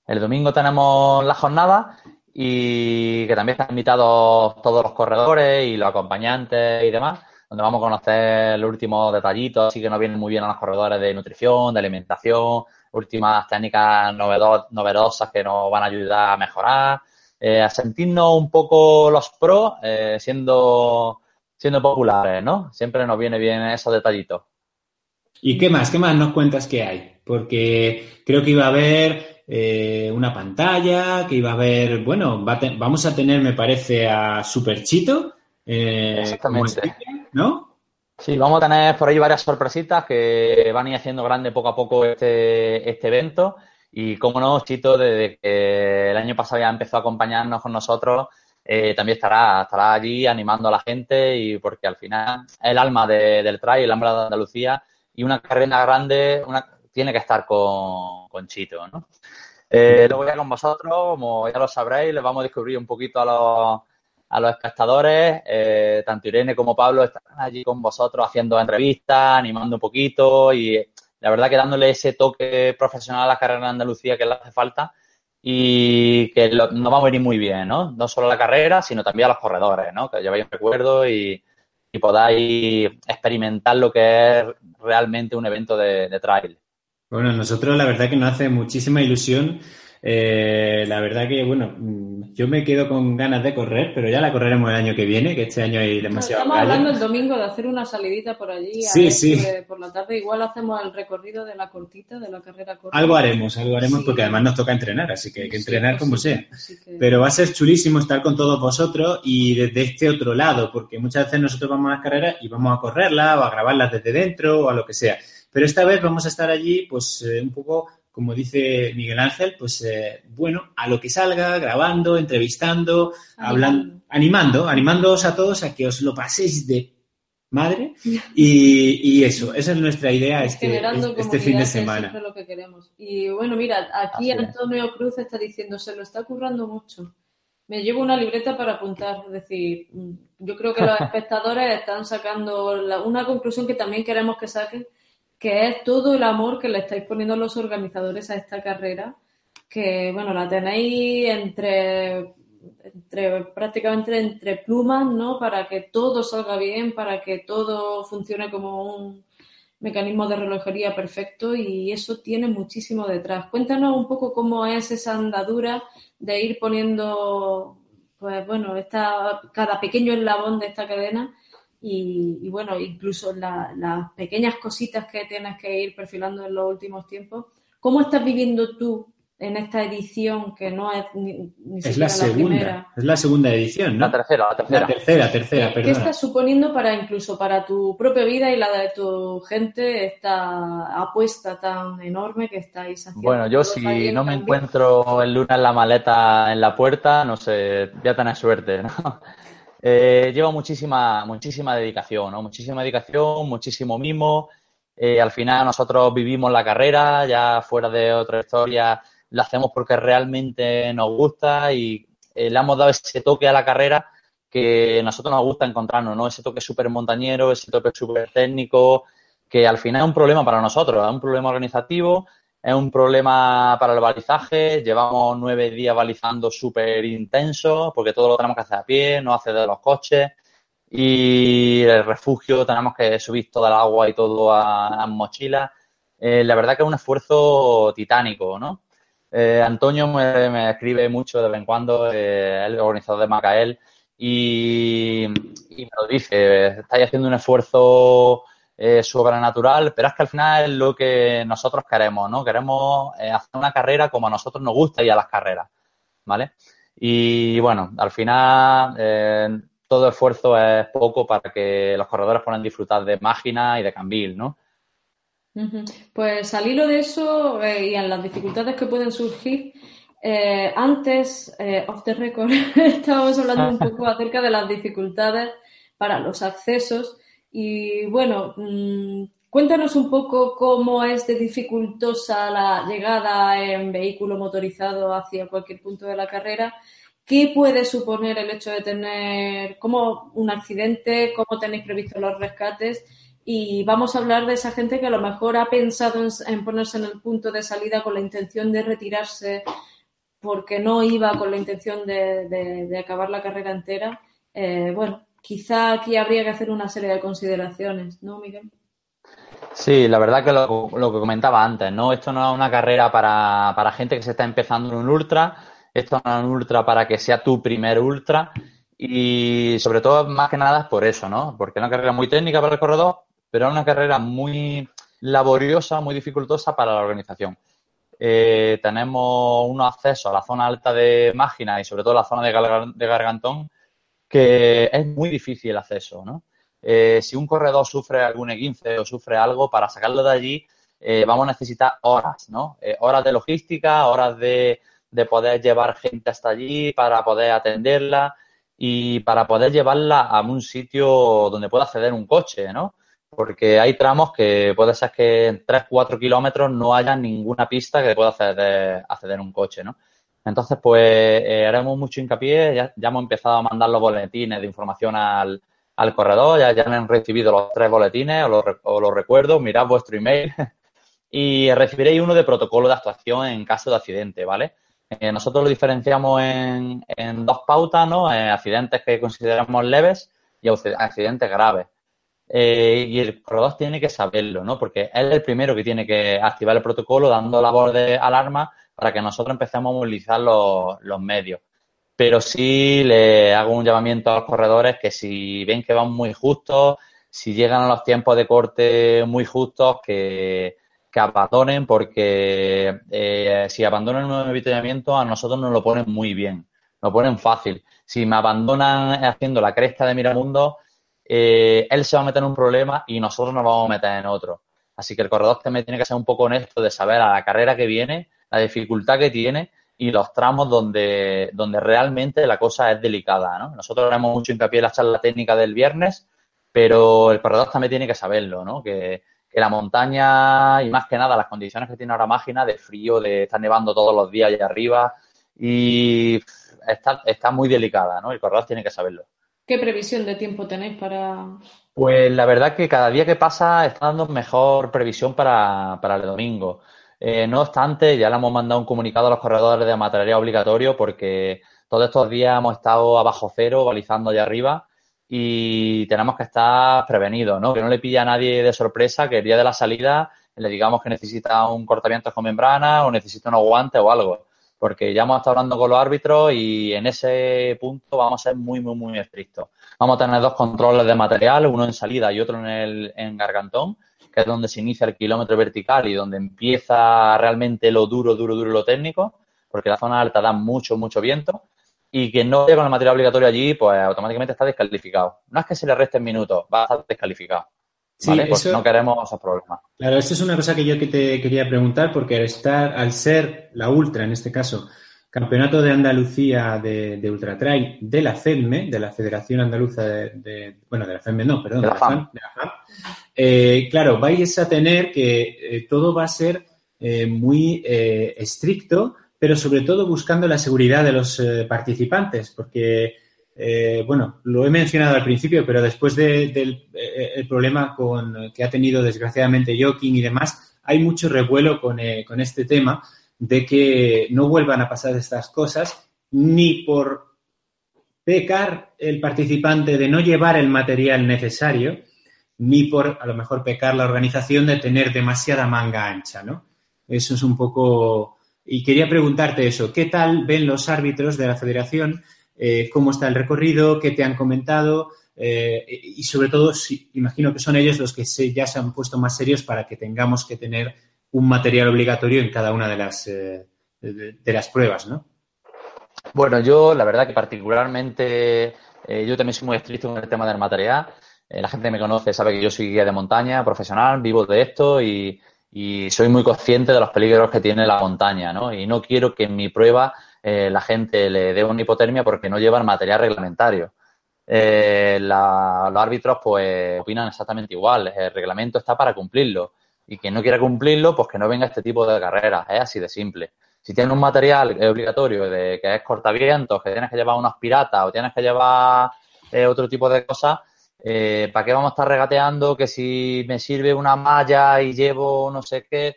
El domingo tenemos la jornada y que también están invitados todos los corredores y los acompañantes y demás, donde vamos a conocer los últimos detallitos, así que nos vienen muy bien a los corredores de nutrición, de alimentación, últimas técnicas novedo- novedosas que nos van a ayudar a mejorar, eh, a sentirnos un poco los pros eh, siendo, siendo populares, ¿no? Siempre nos viene bien esos detallitos. ¿Y qué más? ¿Qué más nos cuentas que hay? Porque creo que iba a haber eh, una pantalla, que iba a haber, bueno, va a te- vamos a tener, me parece, a Superchito, eh, Exactamente. ¿no? Sí, vamos a tener por ahí varias sorpresitas que van a ir haciendo grande poco a poco este, este evento. Y como no, Chito, desde que el año pasado ya empezó a acompañarnos con nosotros, eh, también estará, estará allí animando a la gente y porque al final es el alma de- del trail, el alma de Andalucía y una carrera grande una, tiene que estar con, con Chito, ¿no? Eh, luego ya con vosotros, como ya lo sabréis, les vamos a descubrir un poquito a los, a los espectadores. Eh, tanto Irene como Pablo estarán allí con vosotros haciendo entrevistas, animando un poquito y la verdad que dándole ese toque profesional a la carrera en Andalucía que le hace falta y que lo- nos va a venir muy bien, ¿no? No solo a la carrera, sino también a los corredores, ¿no? Que lleváis un recuerdo y, podáis experimentar lo que es realmente un evento de, de trail. Bueno, nosotros la verdad que nos hace muchísima ilusión. Eh, la verdad que, bueno, mm, yo me quedo con ganas de correr, pero ya la correremos el año que viene, que este año hay demasiado Estamos hablando el domingo de hacer una salidita por allí. a Sí, sí. Por la tarde igual hacemos el recorrido de la cortita, de la carrera corta. Algo haremos, algo haremos, Sí. porque además nos toca entrenar, así que hay que entrenar como sea. que- Pero va a ser chulísimo estar con todos vosotros y desde este otro lado, porque muchas veces nosotros vamos a las carreras y vamos a correrlas o a grabarlas desde dentro o a lo que sea. Pero esta vez vamos a estar allí, pues eh, un poco, como dice Miguel Ángel, pues eh, bueno, a lo que salga, grabando, entrevistando, hablando, animando, animándoos a todos a que os lo paséis de madre y, y eso, esa es nuestra idea este, este fin de es semana. siempre lo que queremos. Y bueno, mira, aquí es. Antonio Cruz está diciendo, se lo está currando mucho. Me llevo una libreta para apuntar, es decir, mm, yo creo que los espectadores están sacando la- una conclusión que también queremos que saquen, que es todo el amor que le estáis poniendo los organizadores a esta carrera, que bueno, la tenéis entre entre, prácticamente entre plumas, ¿no? Para que todo salga bien, para que todo funcione como un mecanismo de relojería perfecto y eso tiene muchísimo detrás. Cuéntanos un poco cómo es esa andadura de ir poniendo, pues bueno, esta, cada pequeño eslabón de esta cadena y, bueno, incluso las pequeñas cositas que tienes que ir perfilando en los últimos tiempos. ¿Cómo estás viviendo tú en esta edición que no es ni, es la, segunda, Es la segunda edición, ¿no? La tercera, la tercera. La tercera, tercera, ¿Qué, ¿Qué estás suponiendo para incluso para tu propia vida y la de tu gente esta apuesta tan enorme que estáis haciendo? Bueno, yo si no me encuentro el lunes la maleta en la puerta, no sé, voy a tener suerte, ¿no? Eh, lleva muchísima, muchísima dedicación, ¿no? Muchísima dedicación, muchísimo mimo. Eh, al final nosotros vivimos la carrera, ya fuera de otra historia lo hacemos porque realmente nos gusta y eh, le hemos dado ese toque a la carrera que a nosotros nos gusta encontrarnos, ¿no? Ese toque súper montañero, ese toque súper técnico, que al final es un problema para nosotros, es un problema organizativo, es un problema para el balizaje, llevamos nueve días balizando súper intenso, porque todo lo tenemos que hacer a pie, no hacer de los coches, y el refugio tenemos que subir toda el agua y todo a, a mochilas. Eh, la verdad que es un esfuerzo titánico, ¿no? Eh, Antonio me, escribe mucho de vez en cuando, eh, el organizador de Macael, y, me lo dice, estáis haciendo un esfuerzo eh, sobrenatural, pero es que al final es lo que nosotros queremos, ¿no? Queremos hacer una carrera como a nosotros nos gusta ir a las carreras, ¿vale? Y bueno, al final todo esfuerzo es poco para que los corredores puedan disfrutar de Mágina y de Cambil, ¿no? Pues al hilo de eso eh, y en las dificultades que pueden surgir, eh, antes, eh, off the record, estábamos hablando un poco acerca de las dificultades para los accesos y bueno, mm, cuéntanos un poco cómo es de dificultosa la llegada en vehículo motorizado hacia cualquier punto de la carrera. ¿Qué puede suponer el hecho de tener como un accidente? ¿Cómo tenéis previsto los rescates? y vamos a hablar de esa gente que a lo mejor ha pensado en, ponerse en el punto de salida con la intención de retirarse porque no iba con la intención de, acabar la carrera entera. Eh, bueno, quizá aquí habría que hacer una serie de consideraciones, ¿no, Miguel? Sí, la verdad que lo, que comentaba antes, ¿no? Esto no es una carrera para, para gente que se está empezando en un ultra, esto no es un ultra para que sea tu primer ultra y sobre todo más que nada es por eso, ¿no? Porque es una carrera muy técnica para el corredor, pero es una carrera muy laboriosa, muy dificultosa para la organización. Eh, tenemos unos accesos a la zona alta de Mágina y sobre todo la zona de, Gargantón que es muy difícil el acceso, ¿no? Eh, si un corredor sufre algún E15 o sufre algo, para sacarlo de allí eh, vamos a necesitar horas, ¿no? horas de logística, horas de, de, poder llevar gente hasta allí para poder atenderla y para poder llevarla a un sitio donde pueda acceder un coche, ¿no? porque hay tramos que puede ser que en 3-4 kilómetros no haya ninguna pista que pueda acceder, acceder un coche, ¿no? Entonces, pues eh, haremos mucho hincapié, ya, hemos empezado a mandar los boletines de información al, al corredor, ya, ya han recibido los tres boletines, os los, recuerdo, mirad vuestro email y recibiréis uno de protocolo de actuación en caso de accidente, ¿vale? Eh, nosotros lo diferenciamos en, en dos pautas, ¿no? Eh, accidentes que consideramos leves y accidentes graves. Eh, y el corredor tiene que saberlo, ¿no? Porque él es el primero que tiene que activar el protocolo dando la voz de alarma para que nosotros empecemos a movilizar los, medios. Pero sí le hago un llamamiento a los corredores que si ven que van muy justos, si llegan a los tiempos de corte muy justos, que, abandonen porque eh, si abandonan un avituallamiento a nosotros nos lo ponen muy bien, nos lo ponen fácil. Si me abandonan haciendo la cresta de Miramundo, eh, él se va a meter en un problema y nosotros nos vamos a meter en otro. Así que el corredor también tiene que ser un poco honesto de saber a la carrera que viene, la dificultad que tiene y los tramos donde, donde realmente la cosa es delicada. ¿no? Nosotros haremos mucho hincapié en la charla técnica del viernes, pero el corredor también tiene que saberlo, ¿no? que, la montaña y más que nada las condiciones que tiene ahora Mágina de frío, de estar nevando todos los días allá arriba y está, está muy delicada, ¿no? El corredor tiene que saberlo. ¿Qué previsión de tiempo tenéis para...? Pues la verdad que cada día que pasa está dando mejor previsión para, el domingo. Eh, no obstante, ya le hemos mandado un comunicado a los corredores de material obligatorio porque todos estos días hemos estado abajo cero, balizando allá arriba y tenemos que estar prevenidos, ¿no? Que no le pilla a nadie de sorpresa que el día de la salida le digamos que necesita un cortamiento con membrana o necesita unos guantes o algo. Porque ya hemos estado hablando con los árbitros y en ese punto vamos a ser muy, muy, muy estrictos. Vamos a tener dos controles de material, uno en salida y otro en el en gargantón, que es donde se inicia el kilómetro vertical y donde empieza realmente lo duro, duro, duro, lo técnico, porque la zona alta da mucho, mucho viento y quien no vaya con el material obligatorio allí, pues automáticamente está descalificado. No es que se le resten minutos, va a estar descalificado. ¿vale? Pues no queremos esos problemas. Claro, esto es una cosa que yo que te quería preguntar, porque al estar, al ser la Ultra, en este caso, Campeonato de Andalucía de, de Ultra Trail de la FEDME, de la Federación Andaluza de, bueno, de la FEDME no, perdón, de la, FAM. Eh, claro, vais a tener que eh, todo va a ser eh, muy estricto pero sobre todo buscando la seguridad de los participantes, porque, bueno, lo he mencionado al principio, pero después del problema con, que ha tenido desgraciadamente Joking y demás, hay mucho revuelo con, con este tema de que no vuelvan a pasar estas cosas, ni por pecar el participante de no llevar el material necesario, ni por a lo mejor pecar la organización de tener demasiada manga ancha, ¿no? Eso es un poco y quería preguntarte eso, ¿qué tal ven los árbitros de la federación? Eh, ¿Cómo está el recorrido? ¿Qué te han comentado? Eh, y sobre todo, si, imagino que son ellos los que ya se han puesto más serios para que tengamos que tener un material obligatorio en cada una de las, eh, de, las pruebas, ¿no? Bueno, yo la verdad que particularmente yo también soy muy estricto con el tema del material. La gente que me conoce sabe que yo soy guía de montaña profesional, vivo de esto y, soy muy consciente de los peligros que tiene la montaña, ¿no? Y no quiero que en mi prueba eh, la gente le dé una hipotermia porque no llevan material reglamentario. Eh, los árbitros pues opinan exactamente igual, el reglamento está para cumplirlo y quien no quiera cumplirlo pues que no venga este tipo de carreras, es así de simple. Si tienes un material obligatorio de que es cortavientos, que tienes que llevar unos piratas o tienes que llevar eh, otro tipo de cosas, eh, ¿para qué vamos a estar regateando que si me sirve una malla y llevo no sé qué?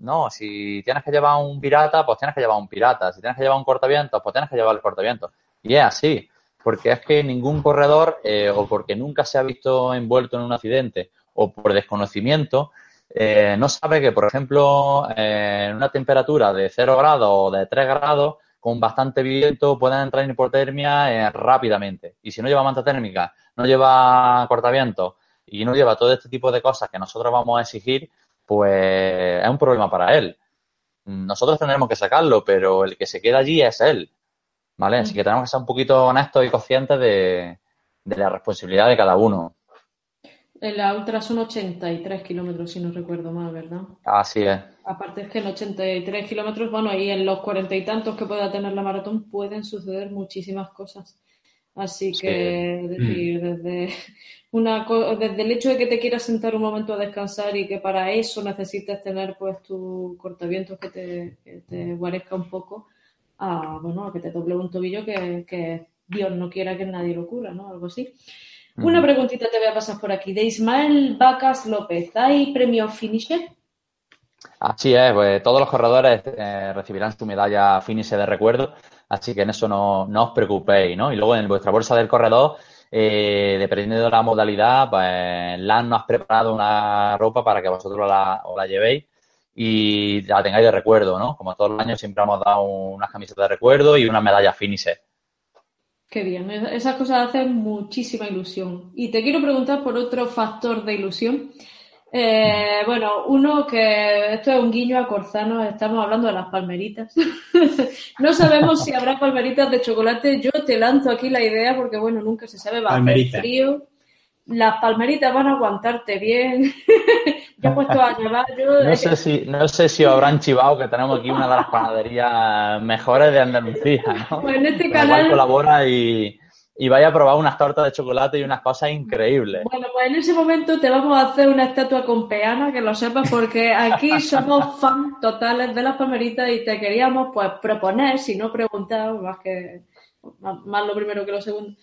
No, si tienes que llevar un pirata, pues tienes que llevar un pirata. Si tienes que llevar un cortavientos, pues tienes que llevar el cortavientos. Y es así, porque es que ningún corredor, eh, o porque nunca se ha visto envuelto en un accidente, o por desconocimiento, eh, no sabe que, por ejemplo, en una temperatura de 0 grados o de 3 grados, con bastante viento, pueden entrar en hipotermia rápidamente. Y si no lleva manta térmica no lleva cortavientos y no lleva todo este tipo de cosas que nosotros vamos a exigir, pues es un problema para él. Nosotros tendremos que sacarlo, pero el que se queda allí es él. ¿Vale? Así que tenemos que ser un poquito honestos y conscientes de, la responsabilidad de cada uno. En la ultra son 83 kilómetros, si no recuerdo mal, ¿verdad? Así es. Aparte es que en 83 kilómetros, bueno, y en los cuarenta y tantos que pueda tener la maratón pueden suceder muchísimas cosas. Así que, decir, mm. desde, una, desde el hecho de que te quieras sentar un momento a descansar y que para eso necesites tener pues tu cortavientos que te, que te guarezca un poco, a, bueno, a que te doble un tobillo que, Dios no quiera que nadie lo cura, ¿no? Algo así. Una preguntita te voy a pasar por aquí. De Ismael Vacas López, ¿hay premio finisher? Así es, pues todos los corredores eh, recibirán su medalla finisher de recuerdo Así que en eso no, os preocupéis, ¿no? Y luego en vuestra bolsa del corredor, eh, dependiendo de la modalidad, pues LAN nos ha preparado una ropa para que vosotros la, os la llevéis y la tengáis de recuerdo, ¿no? Como todos los años siempre hemos dado unas camisetas de recuerdo y una medalla finisher. Qué bien, esas cosas hacen muchísima ilusión. Y te quiero preguntar por otro factor de ilusión eh, bueno, uno que esto es un guiño a Corzano, estamos hablando de las palmeritas. no sabemos si habrá palmeritas de chocolate. Yo te lanzo aquí la idea porque, bueno, nunca se sabe, va a hacer frío. Las palmeritas van a aguantarte bien. ya he puesto a llevar yo. No sé, si, no sé si habrán chivado que tenemos aquí una de las panaderías mejores de Andalucía, ¿no? Pues en este canal. colabora y y vaya a probar unas tortas de chocolate y unas cosas increíbles. Bueno, pues en ese momento te vamos a hacer una estatua con peana, que lo sepas, porque aquí somos fans totales de las palmeritas y te queríamos pues proponer, si no preguntar, más que más, lo primero que lo segundo,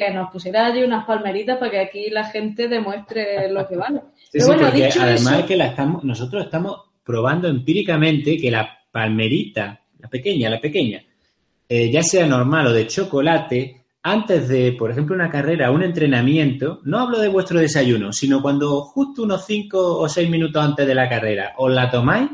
que nos pusiera allí unas palmeritas para que aquí la gente demuestre lo que vale. Pero bueno, dicho además que la estamos, nosotros estamos probando empíricamente que la palmerita, la pequeña, la pequeña, eh, ya sea normal o de chocolate, antes de, por ejemplo, una carrera, un entrenamiento, no hablo de vuestro desayuno, sino cuando justo unos 5 o 6 minutos antes de la carrera os la tomáis,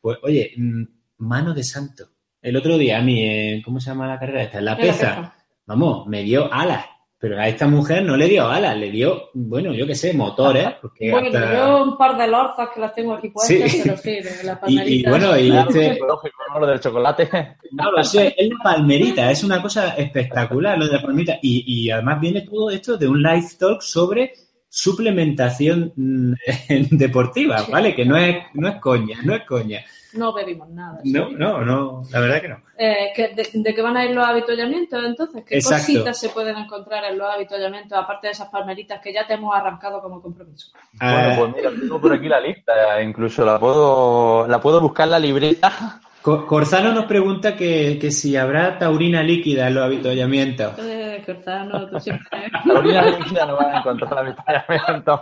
pues oye, mm, mano de santo. El otro día a mí, ¿cómo se llama la carrera esta? La peza. Vamos, me dio alas. Pero a esta mujer no le dio alas, le dio, bueno, yo qué sé, motores. Porque bueno, hasta... yo un par de lorzas que las tengo aquí puestas, pero sí, de la palmerita. Y, y bueno, y este... Lógico, ¿no? Lo del chocolate. No, lo sé, es la palmerita, es una cosa espectacular lo de la palmerita. Y, y además viene todo esto de un live talk sobre suplementación deportiva, ¿vale? Que no es, no es coña, no es coña. No pedimos nada. No, no, no, la verdad que no. Eh, que de, de, qué van a ir los avituallamientos entonces? ¿Qué Exacto. cositas se pueden encontrar en los avituallamientos, aparte de esas palmeritas que ya te hemos arrancado como compromiso? Bueno, pues mira, tengo por aquí la lista, incluso la puedo, la puedo buscar en la libreta. Corzano nos pregunta que, que, si habrá taurina líquida en los avituallamientos. Eh, Corzano, tú siempre. taurina líquida no van a encontrar en los avituallamientos.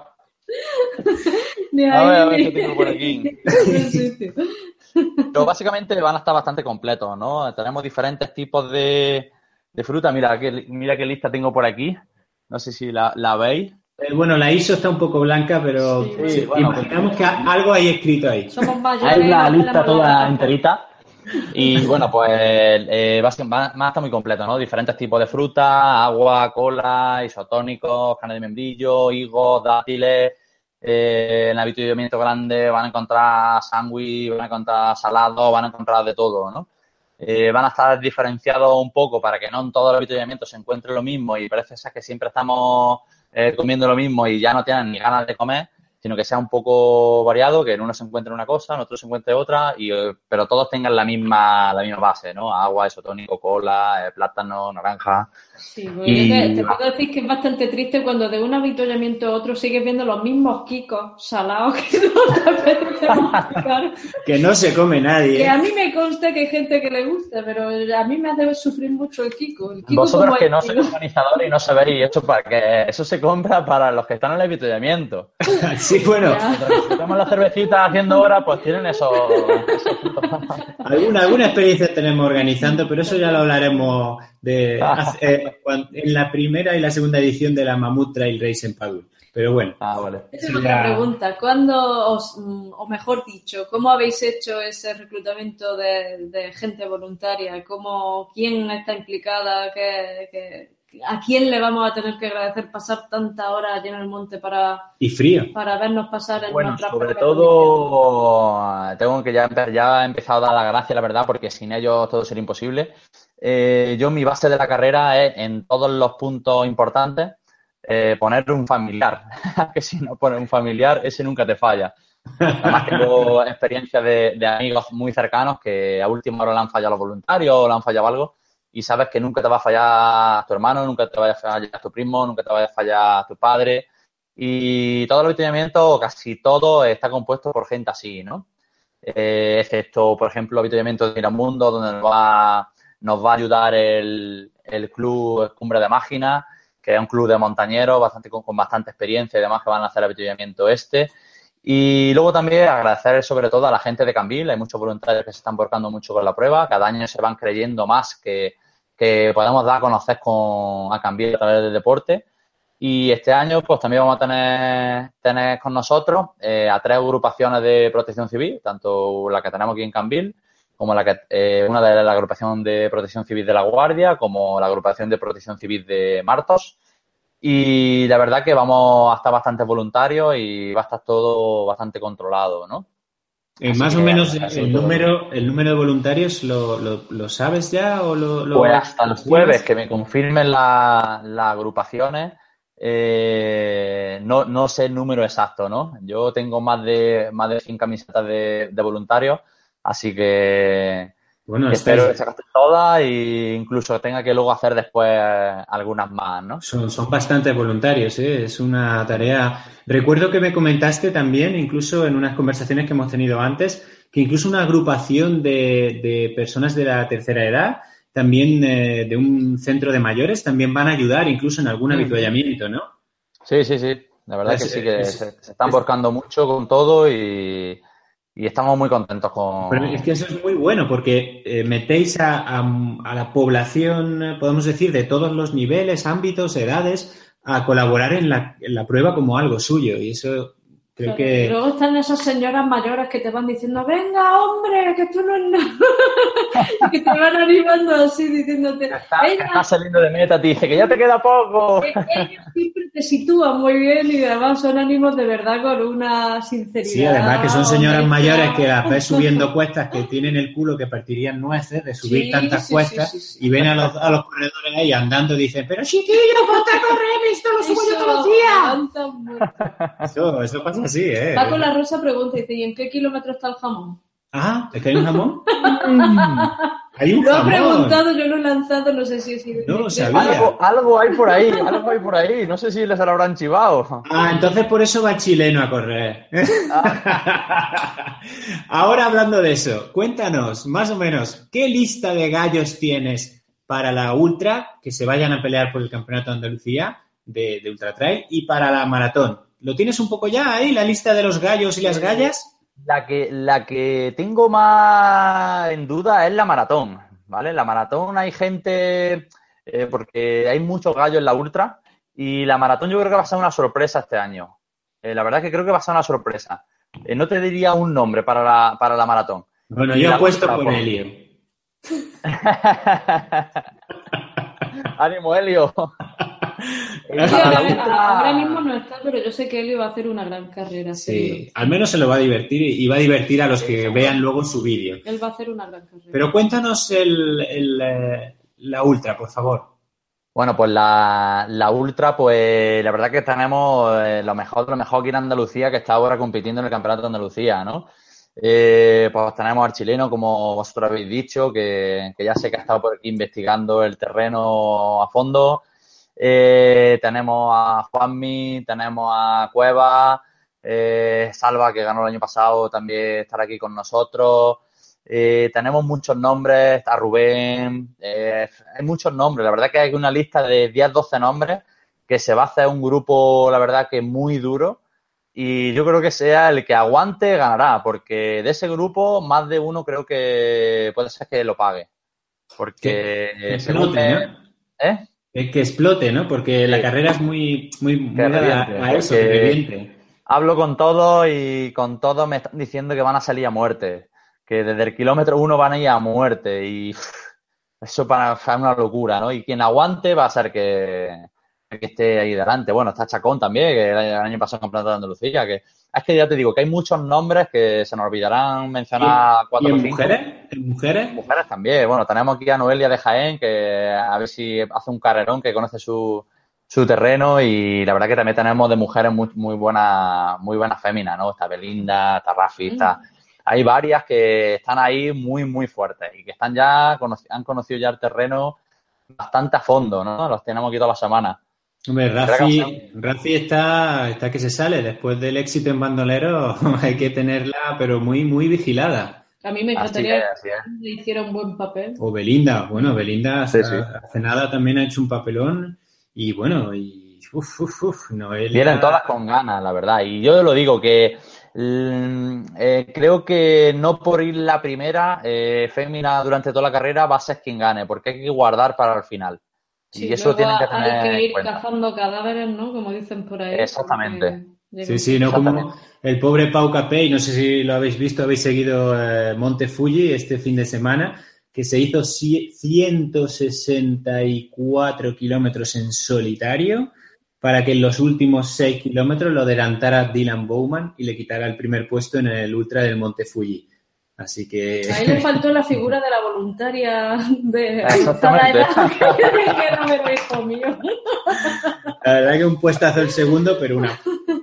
A ver, a ver qué tengo por aquí. Pero básicamente van a estar bastante completos, ¿no? Tenemos diferentes tipos de, de fruta. Mira qué, mira qué lista tengo por aquí. No sé si la, la veis. Eh, bueno, la ISO está un poco blanca, pero sí, sí, bueno, imaginamos que algo hay escrito ahí. Somos mayores, Hay la lista toda enterita. Y bueno, pues eh, va, a va, estar muy completo, ¿no? Diferentes tipos de fruta, agua, cola, isotónicos, carne de membrillo, higos, dátiles. Eh, en avituallamiento grande van a encontrar sándwich, van a encontrar salado, van a encontrar de todo, ¿no? Eh, van a estar diferenciados un poco para que no en todo el avituallamiento se encuentre lo mismo y parece ser que siempre estamos eh, comiendo lo mismo y ya no tienen ni ganas de comer sino que sea un poco variado, que en uno se encuentre una cosa, en otro se encuentre otra, y, pero todos tengan la misma, la misma base, ¿no? Agua, isotónico, cola, eh, plátano, naranja. Sí, y... te, te, puedo decir que es bastante triste cuando de un avituallamiento a otro sigues viendo los mismos kikos salados que no que no se come nadie. Que a mí me consta que hay gente que le gusta, pero a mí me hace sufrir mucho el kiko. El kiko Vosotros que no sois organizadores y no sabéis eso para que eso se compra para los que están en el avituallamiento. Sí, bueno. Estamos la cervecita haciendo hora, pues tienen eso. alguna, alguna experiencia tenemos organizando, pero eso ya lo hablaremos de eh, en la primera y la segunda edición de la Mammoth Trail Race en Padul. Pero bueno. Ah, vale. Esa es otra pregunta. ¿Cuándo, os, o mejor dicho, cómo habéis hecho ese reclutamiento de, de gente voluntaria? ¿Cómo, ¿Quién está implicada? ¿Qué, qué, ¿A quién le vamos a tener que agradecer pasar tanta hora allí en el monte para, y frío. para vernos pasar en bueno, sobre todo tengo que ya, ya he empezado a dar la gracia, la verdad, porque sin ellos todo sería imposible. Eh, yo mi base de la carrera es en todos los puntos importantes eh, poner un familiar, que si no pones un familiar, ese nunca te falla. Además tengo experiencia de, de, amigos muy cercanos que a última hora le han fallado los voluntarios o le han fallado algo y sabes que nunca te va a fallar tu hermano, nunca te va a fallar tu primo, nunca te va a fallar tu padre. Y todo el avituallamiento, casi todo, está compuesto por gente así, ¿no? Eh, excepto, por ejemplo, el avituallamiento de Miramundo, donde nos va, a ayudar el, el club Cumbre de Mágina, que es un club de montañeros bastante, con, bastante experiencia y demás que van a hacer avituallamiento este. Y luego también agradecer sobre todo a la gente de Cambil, hay muchos voluntarios que se están volcando mucho con la prueba, cada año se van creyendo más que, que podemos dar a conocer con, a Cambil a través del deporte. Y este año pues también vamos a tener, tener con nosotros eh, a tres agrupaciones de protección civil, tanto la que tenemos aquí en Cambil, como la que, eh, una de la agrupación de protección civil de la Guardia, como la agrupación de protección civil de Martos. Y la verdad que vamos a estar bastante voluntarios y va a estar todo bastante controlado, ¿no? Eh, más o menos el número, el número de voluntarios, ¿lo, lo, lo sabes ya o lo, lo Pues hasta el jueves que me confirmen las la agrupaciones, eh, no, no sé el número exacto, ¿no? Yo tengo más de más de 100 camisetas de, de voluntarios, así que bueno, espero que se gasten todas e incluso tenga que luego hacer después algunas más, ¿no? Son, son bastante voluntarios, ¿eh? es una tarea. Recuerdo que me comentaste también, incluso en unas conversaciones que hemos tenido antes, que incluso una agrupación de, de personas de la tercera edad, también eh, de un centro de mayores, también van a ayudar incluso en algún habituallamiento, ¿no? Sí, sí, sí. La verdad es, que sí, que es, se, se, están borcando mucho con todo y y estamos muy contentos con... Es que eso es muy bueno porque eh, metéis a, la población, podemos decir, de todos los niveles, ámbitos, edades, a colaborar en la, en la prueba como algo suyo y eso Creo que... Luego están esas señoras mayores que te van diciendo, venga, hombre, que tú no es nada. que te van animando así, diciéndote, está, saliendo de meta, te dice que ya te queda poco. Ellos siempre te sitúan muy bien y además son ánimos de verdad con una sinceridad. Sí, además que son señoras mayores que las ves subiendo cuestas, que tienen el culo que partirían nueces de subir tantas cuestas y ven a los, a los corredores ahí andando y dicen, pero chiquillo, ponte a correr, esto lo subo yo todos los días. Eso, eso pasa sí, ¿eh? Paco La Rosa pregunta, dice, ¿y en qué kilómetro está el jamón? Ah, ¿es que hay un jamón? hay un lo jamón. Lo he preguntado, yo lo he lanzado, no sé si es... No lo sabía. Algo, algo, hay por ahí, algo hay por ahí. No sé si les lo habrán chivado. Ah, entonces por eso va chileno a correr. Ah. Ahora hablando de eso, cuéntanos, más o menos, ¿qué lista de gallos tienes para la Ultra que se vayan a pelear por el Campeonato de Andalucía de, de Ultra Trail y para la Maratón? ¿Lo tienes un poco ya ahí, la lista de los gallos y las gallas? La que, la que tengo más en duda es la maratón, ¿vale? La maratón hay gente, eh, porque hay muchos gallos en la ultra, y la maratón yo creo que va a ser una sorpresa este año. Eh, la verdad es que creo que va a ser una sorpresa. Eh, no te diría un nombre para la, para la maratón. Bueno, yo he puesto por Helio. Ánimo, Helio. ahora, mismo no está, pero yo sé que él iba a hacer una gran carrera. Sí, al menos se lo va a divertir y va a divertir a los que vean luego su vídeo. Él va a hacer una gran carrera. Pero cuéntanos el, eh, la ultra, por favor. Bueno, pues la, la, Ultra, pues la verdad que tenemos eh, lo mejor lo mejor aquí en Andalucía que está ahora compitiendo en el Campeonato de Andalucía, ¿no? Eh, pues tenemos al chileno, como vosotros habéis dicho, que, que, ya sé que ha estado por aquí investigando el terreno a fondo. Eh, tenemos a Juanmi, tenemos a Cueva, eh, Salva, que ganó el año pasado, también estará aquí con nosotros. Eh, tenemos muchos nombres, está Rubén, hay muchos nombres. La verdad que hay una lista de 10, 12 nombres que se va a hacer un grupo, la verdad que muy duro. Y yo creo que sea el que aguante ganará, porque de ese grupo más de uno creo que puede ser que lo pague. Porque según ¿eh? Que explote, ¿no? Porque la carrera es muy, muy, muy a, eso, Hablo con todos y con todos me están diciendo que van a salir a muerte. Que desde el kilómetro uno van a ir a muerte. Y eso para es una locura, ¿no? Y quien aguante va a ser que, que esté ahí delante. Bueno, está Chacón también, que el año pasado en Campeonato de Andalucía, que es que ya te digo que hay muchos nombres que se nos olvidarán mencionar cuatro ¿Y mujeres? ¿En mujeres? Mujeres también. Bueno, tenemos aquí a Noelia de Jaén, que a ver si hace un carrerón, que conoce su, su terreno y la verdad que también tenemos de mujeres muy, muy buenas, muy buenas féminas, ¿no? Está Belinda, está Rafi, está... Mm. Hay varias que están ahí muy, muy fuertes y que están ya, han conocido ya el terreno bastante a fondo, ¿no? Los tenemos aquí toda la semana. Hombre, Rafi, está, está que se sale. Después del éxito en Bandolero hay que tenerla, pero muy, muy vigilada. A mí me encantaría que hiciera un buen papel. O Belinda, bueno, Belinda hace, nada también ha hecho un papelón y bueno, y uf, uf, uf, Vienen todas con ganas, la verdad. Y yo lo digo que mm, eh, creo que no por ir la primera, eh, Fémina durante toda la carrera va a ser quien gane, porque hay que guardar para el final y eso tiene que tener. Hay que ir cazando cadáveres, ¿no? Como dicen por ahí. Exactamente. Sí, sí, no como el pobre Pau Capey, no sé si lo habéis visto, habéis seguido eh, Monte Fuji este fin de semana, que se hizo 164 kilómetros en solitario para que en los últimos 6 kilómetros lo adelantara Dylan Bowman y le quitara el primer puesto en el ultra del Monte Fuji. Así que. A él le faltó la figura de la voluntaria de. Exactamente. que no me hijo mío. La verdad que un puestazo el segundo, pero una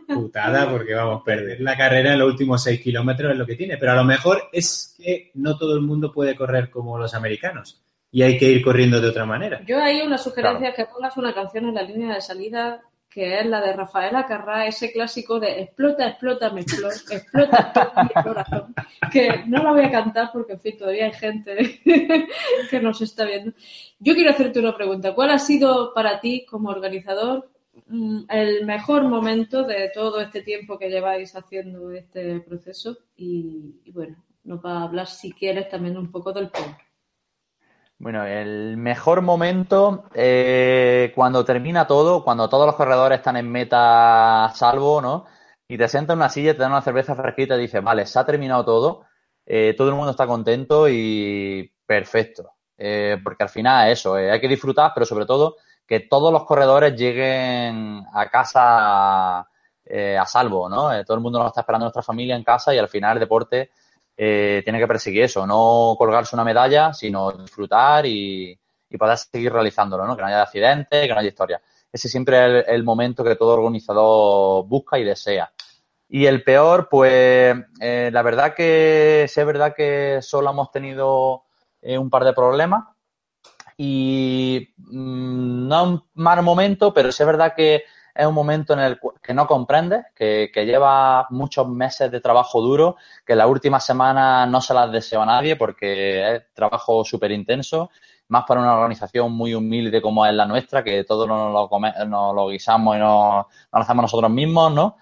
putada, porque vamos, perder la carrera en los últimos seis kilómetros es lo que tiene. Pero a lo mejor es que no todo el mundo puede correr como los americanos. Y hay que ir corriendo de otra manera. Yo hay una sugerencia que pongas una canción en la línea de salida que es la de Rafaela Carrá, ese clásico de explota, explota, me explota, explota, explota mi corazón, que no la voy a cantar porque, en fin, todavía hay gente que nos está viendo. Yo quiero hacerte una pregunta. ¿Cuál ha sido para ti, como organizador, mm, el mejor momento de todo este tiempo que lleváis haciendo este proceso y, bueno, nos va a hablar si quieres también un poco del peor. Bueno, el mejor momento eh, cuando termina todo, cuando todos los corredores están en meta salvo, ¿no? Y te sientas en una silla, te dan una cerveza fresquita y dices, vale, se ha terminado todo, eh, todo el mundo está contento y perfecto. Eh, porque al final eso, hay que disfrutar, pero sobre todo que todos los corredores lleguen a casa a salvo, ¿no? todo el mundo nos está esperando nuestra familia en casa y al final el deporte eh, tiene que perseguir eso, no colgarse una medalla, sino disfrutar y, poder seguir realizándolo, ¿no? Que no haya accidentes, que no haya historia. Ese siempre es el, momento que todo organizador busca y desea. Y el peor, pues eh, la verdad que sí es verdad que solo hemos tenido eh, un par de problemas y mm, no un mal momento, pero sí es verdad que es un momento en el que no comprendes, que, lleva muchos meses de trabajo duro, que la última semana no se las deseo a nadie porque es trabajo súper intenso, más para una organización muy humilde como es la nuestra, que todos nos lo, lo guisamos y nos, lo hacemos nosotros mismos, ¿no?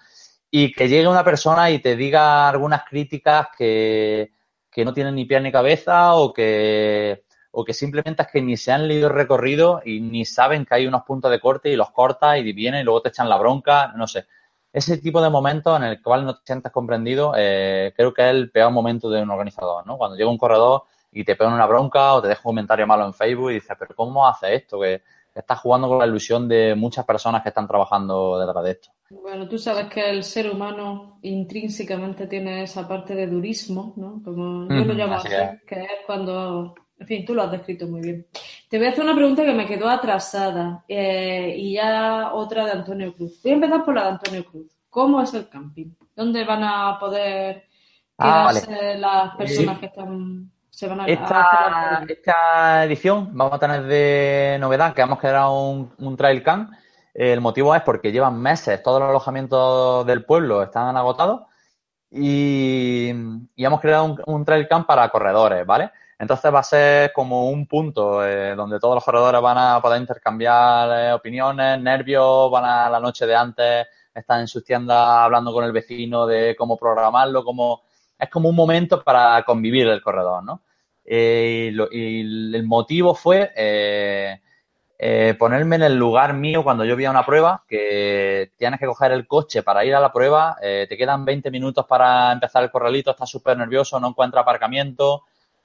Y que llegue una persona y te diga algunas críticas que, que no tienen ni pie ni cabeza o que o que simplemente es que ni se han leído el recorrido y ni saben que hay unos puntos de corte y los cortas y vienen y luego te echan la bronca, no sé. Ese tipo de momentos en el cual no te sientes comprendido, eh, creo que es el peor momento de un organizador, ¿no? Cuando llega un corredor y te pegan una bronca o te deja un comentario malo en Facebook y dices, pero ¿cómo hace esto? Que estás jugando con la ilusión de muchas personas que están trabajando detrás de esto. Bueno, tú sabes que el ser humano intrínsecamente tiene esa parte de durismo, ¿no? Como yo lo llamo así, que es cuando en fin, tú lo has descrito muy bien. Te voy a hacer una pregunta que me quedó atrasada eh, y ya otra de Antonio Cruz. Voy a empezar por la de Antonio Cruz. ¿Cómo es el camping? ¿Dónde van a poder ah, quedarse las personas que están se van a, esta, esta edición vamos a tener de novedad que hemos creado un, trail camp. El motivo es porque llevan meses, todos los alojamientos del pueblo están agotados y, hemos creado un, un trail camp para corredores, ¿vale? Entonces va a ser como un punto eh, donde todos los corredores van a poder intercambiar eh, opiniones, nervios, van a la noche de antes, están en sus tiendas hablando con el vecino de cómo programarlo, cómo... es como un momento para convivir el corredor, ¿no? Eh, y, el motivo fue ponerme en el lugar mío cuando yo vi una prueba, que tienes que coger el coche para ir a la prueba, te quedan 20 minutos para empezar el corralito, estás súper nervioso, no encuentras aparcamiento,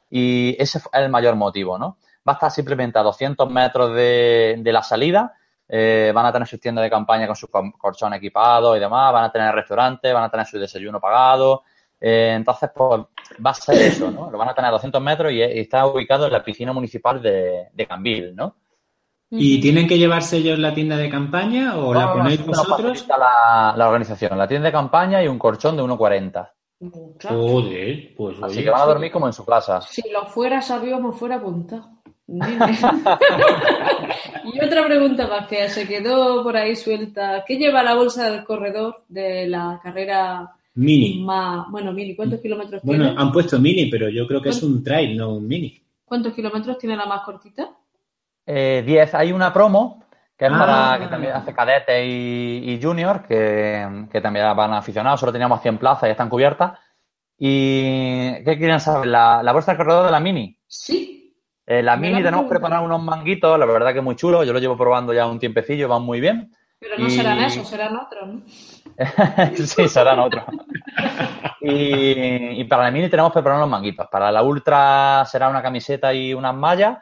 y ese es el mayor motivo, ¿no? Va a estar simplemente a 200 metros de, la salida, eh, van a tener sus tiendas de campaña con sus colchones equipados y demás, van a tener restaurante, van a tener su desayuno pagado. Eh, entonces, pues va a ser eso, ¿no? Lo van a tener a 200 metros y, está ubicado en la piscina municipal de, de Cambil, ¿no? ¿Y tienen que llevarse ellos la tienda de campaña o la ponéis vosotros? La, la organización, la tienda de campaña y un colchón de 1,40. Joder, pues Así que van a dormir como en su casa. Si lo fuera sabíamos fuera apuntado. y otra pregunta más que se quedó por ahí suelta. ¿Qué lleva la bolsa del corredor de la carrera mini? bueno, mini, ¿cuántos kilómetros tiene? Bueno, han puesto mini, pero yo creo que es un trail, no un mini. ¿Cuántos kilómetros tiene la más cortita? 10. Eh, Hay una promo que es para ah. que también hace cadete y, junior, que, también van aficionados, solo teníamos 100 plazas y están cubiertas. ¿Y qué quieren saber? ¿La, la bolsa de corredor de la Mini? Sí. Eh, la Mini tenemos preparado unos manguitos, la verdad que muy chulo, yo lo llevo probando ya un tiempecillo, van muy bien. Pero no serán esos, serán otros, ¿no? sí, serán otros. y, y, para la Mini tenemos preparado unos manguitos. Para la Ultra será una camiseta y unas mallas.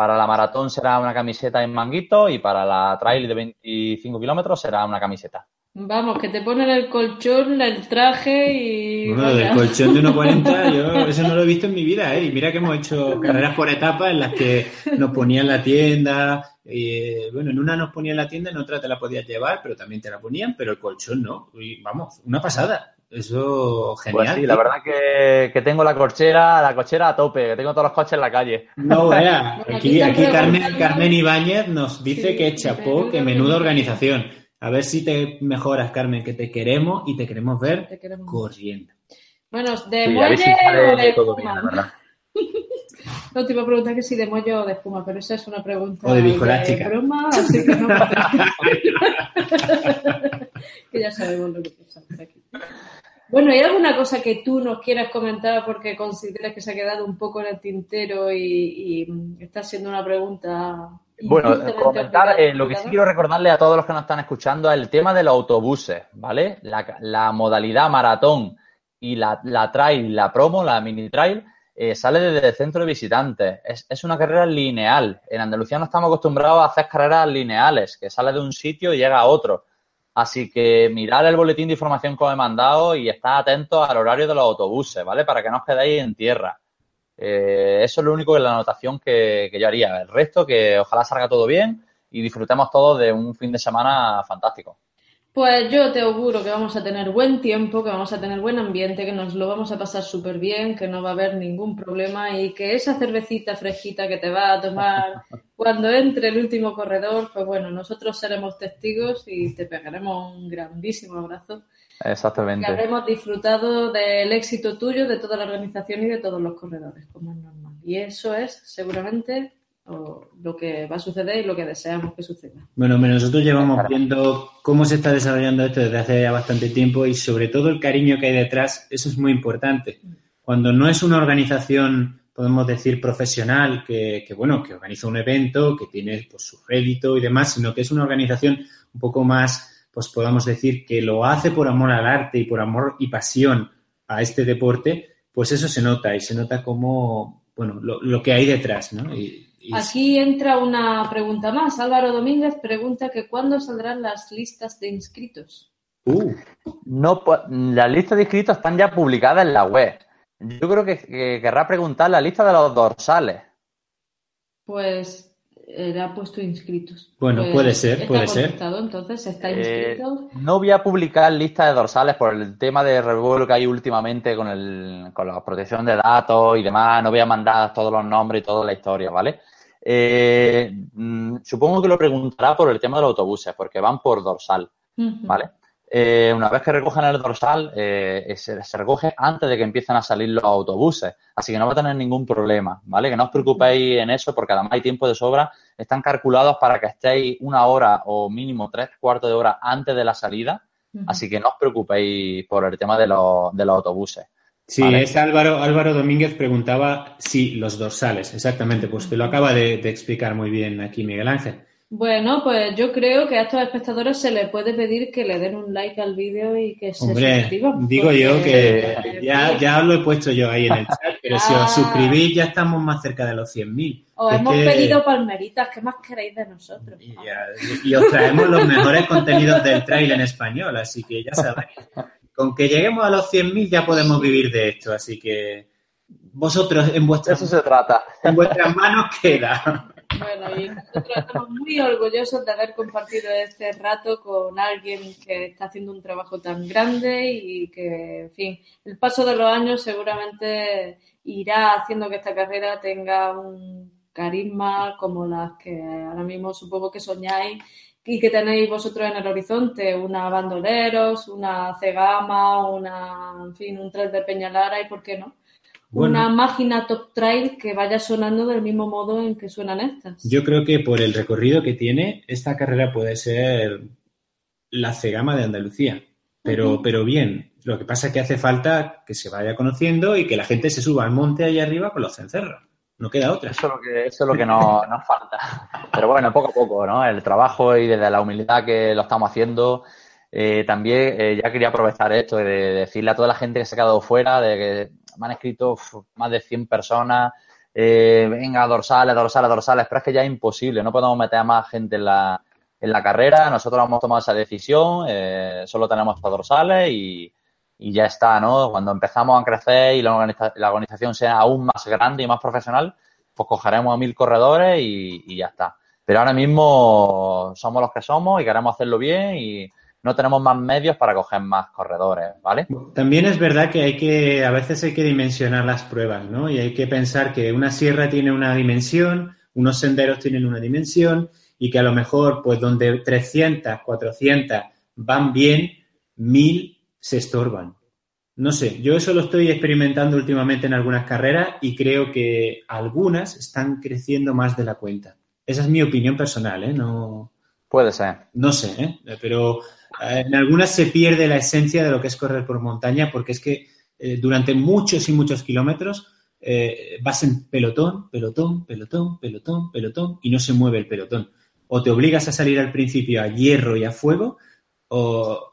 Para la maratón será una camiseta en manguito y para la trail de 25 kilómetros será una camiseta. Vamos, que te ponen el colchón, el traje y... Bueno, del colchón de 1,40 yo eso no lo he visto en mi vida, ¿eh? Y mira que hemos hecho carreras por etapas en las que nos ponían la tienda, y, bueno, en una nos ponían la tienda, en otra te la podías llevar, pero también te la ponían, pero el colchón no. Y, vamos, una pasada. Eso, pues genial. sí, la verdad que, que, tengo la cochera, la cochera a tope, que tengo todos los coches en la calle. No, vea, aquí, aquí Carmen, Carmen Ibáñez nos dice que chapó, que menuda organización. A ver si te mejoras, Carmen, que te queremos y te queremos ver corriendo. Bueno, de muelle o de, No, te iba a preguntar que si de mollo o de espuma, pero esa es una pregunta o de, de broma, así que no que ya sabemos lo que pasa por aquí. Bueno, ¿hay alguna cosa que tú nos quieras comentar porque consideras que se ha quedado un poco en el tintero y, y está siendo una pregunta bueno, comentar, eh, lo que sí quiero recordarle a todos los que nos están escuchando es el tema de los autobuses, ¿vale? La, modalidad maratón y la, la, trail, la promo, la mini trail, eh, sale desde el centro de visitantes. Es, es, una carrera lineal. En Andalucía no estamos acostumbrados a hacer carreras lineales, que sale de un sitio y llega a otro. Así que mirar el boletín de información que os he mandado y estar atentos al horario de los autobuses, ¿vale? Para que no os quedéis en tierra. Eh, eso es lo único de la anotación que, yo haría. El resto, que ojalá salga todo bien y disfrutemos todos de un fin de semana fantástico. Pues yo te auguro que vamos a tener buen tiempo, que vamos a tener buen ambiente, que nos lo vamos a pasar súper bien, que no va a haber ningún problema y que esa cervecita fresquita que te va a tomar cuando entre el último corredor, pues bueno, nosotros seremos testigos y te pegaremos un grandísimo abrazo Exactamente. Que habremos disfrutado del éxito tuyo, de toda la organización y de todos los corredores, como es normal. Y eso es seguramente lo que va a suceder y lo que deseamos que suceda. Bueno, nosotros llevamos viendo cómo se está desarrollando esto desde hace ya bastante tiempo y sobre todo el cariño que hay detrás, eso es muy importante. Cuando no es una organización, podemos decir, profesional, que, bueno, que organiza un evento, que tiene pues, su rédito y demás, sino que es una organización un poco más pues podamos decir que lo hace por amor al arte y por amor y pasión a este deporte, pues eso se nota y se nota como, bueno, lo, que hay detrás, ¿no? Aquí entra una pregunta más. Álvaro Domínguez pregunta que cuándo saldrán las listas de inscritos. Uh. No, las listas de inscritos están ya publicadas en la web. Yo creo que querrá preguntar la lista de los dorsales. Pues era puesto inscritos. Bueno, pues puede ser, puede ser. Entonces, está eh, no voy a publicar lista de dorsales por el tema de revuelo que hay últimamente con, el, con la protección de datos y demás. No voy a mandar todos los nombres y toda la historia, ¿vale? Eh, mm, supongo que lo preguntará por el tema de los autobuses, porque van por dorsal, ¿vale? Eh, una vez que recogen el dorsal, eh, se, recoge antes de que empiecen a salir los autobuses. Así que no va a tener ningún problema, ¿vale? Que no os preocupéis en eso porque además hay tiempo de sobra. Están calculados para que estéis una hora o mínimo tres cuartos de hora antes de la salida. Así que no os preocupéis por el tema de, los, de los autobuses. Sí, es Álvaro, Álvaro Domínguez preguntaba si los dorsales, exactamente, pues te lo acaba de explicar muy bien aquí Miguel Ángel. Bueno, pues yo creo que a estos espectadores se les puede pedir que le den un like al vídeo y que se suscriban. Digo yo que ya, ya lo he puesto yo ahí en el chat, pero si os ah. suscribís ya estamos más cerca de los 100.000. Os hemos pedido palmeritas, ¿qué más queréis de nosotros? Y, os traemos los mejores contenidos del trail en español, así que ya sabéis. Con que lleguemos a los 100.000 ya podemos vivir de esto, así que vosotros en vuestras, Eso se trata. En vuestras manos queda. Bueno, y nosotros estamos muy orgullosos de haber compartido este rato con alguien que está haciendo un trabajo tan grande y que, en fin, el paso de los años seguramente irá haciendo que esta carrera tenga un carisma como las que ahora mismo supongo que soñáis y que tenéis vosotros en el horizonte, una Bandoleros, una Cegama, una, en fin, un Tres de Peñalara y por qué no una máquina top trail que vaya sonando del mismo modo en que suenan estas. Yo creo que por el recorrido que tiene, esta carrera puede ser la cegama de Andalucía. Pero, pero bien, lo que pasa es que hace falta que se vaya conociendo y que la gente se suba al monte ahí arriba con los cencerros. No queda otra. Eso es lo que, eso es lo que nos, nos falta. Pero bueno, poco a poco, ¿no? El trabajo y desde la humildad que lo estamos haciendo. Eh, también eh, ya quería aprovechar esto de, decirle a toda la gente que se ha quedado fuera de que me han escrito más de 100 personas, eh, venga, dorsales, dorsales, dorsales, pero es que ya es imposible, no podemos meter a más gente en la, en la carrera, nosotros hemos tomado esa decisión, eh, solo tenemos estos dorsales y, y, ya está, ¿no? Cuando empezamos a crecer y la, organización sea aún más grande y más profesional, pues cogeremos a mil corredores y, y ya está. Pero ahora mismo somos los que somos y queremos hacerlo bien y no tenemos más medios para coger más corredores, ¿vale? También es verdad que hay que, a veces hay que dimensionar las pruebas, ¿no? Y hay que pensar que una sierra tiene una dimensión, unos senderos tienen una dimensión y que a lo mejor, pues donde 300, 400 van bien, 1000 se estorban. no sé, yo eso lo estoy experimentando últimamente en algunas carreras y creo que algunas están creciendo más de la cuenta. Esa es mi opinión personal, ¿eh? No, Puede ser. No sé, ¿eh? pero eh, en algunas se pierde la esencia de lo que es correr por montaña porque es que eh, durante muchos y muchos kilómetros eh, vas en pelotón, pelotón, pelotón, pelotón, pelotón y no se mueve el pelotón. O te obligas a salir al principio a hierro y a fuego o,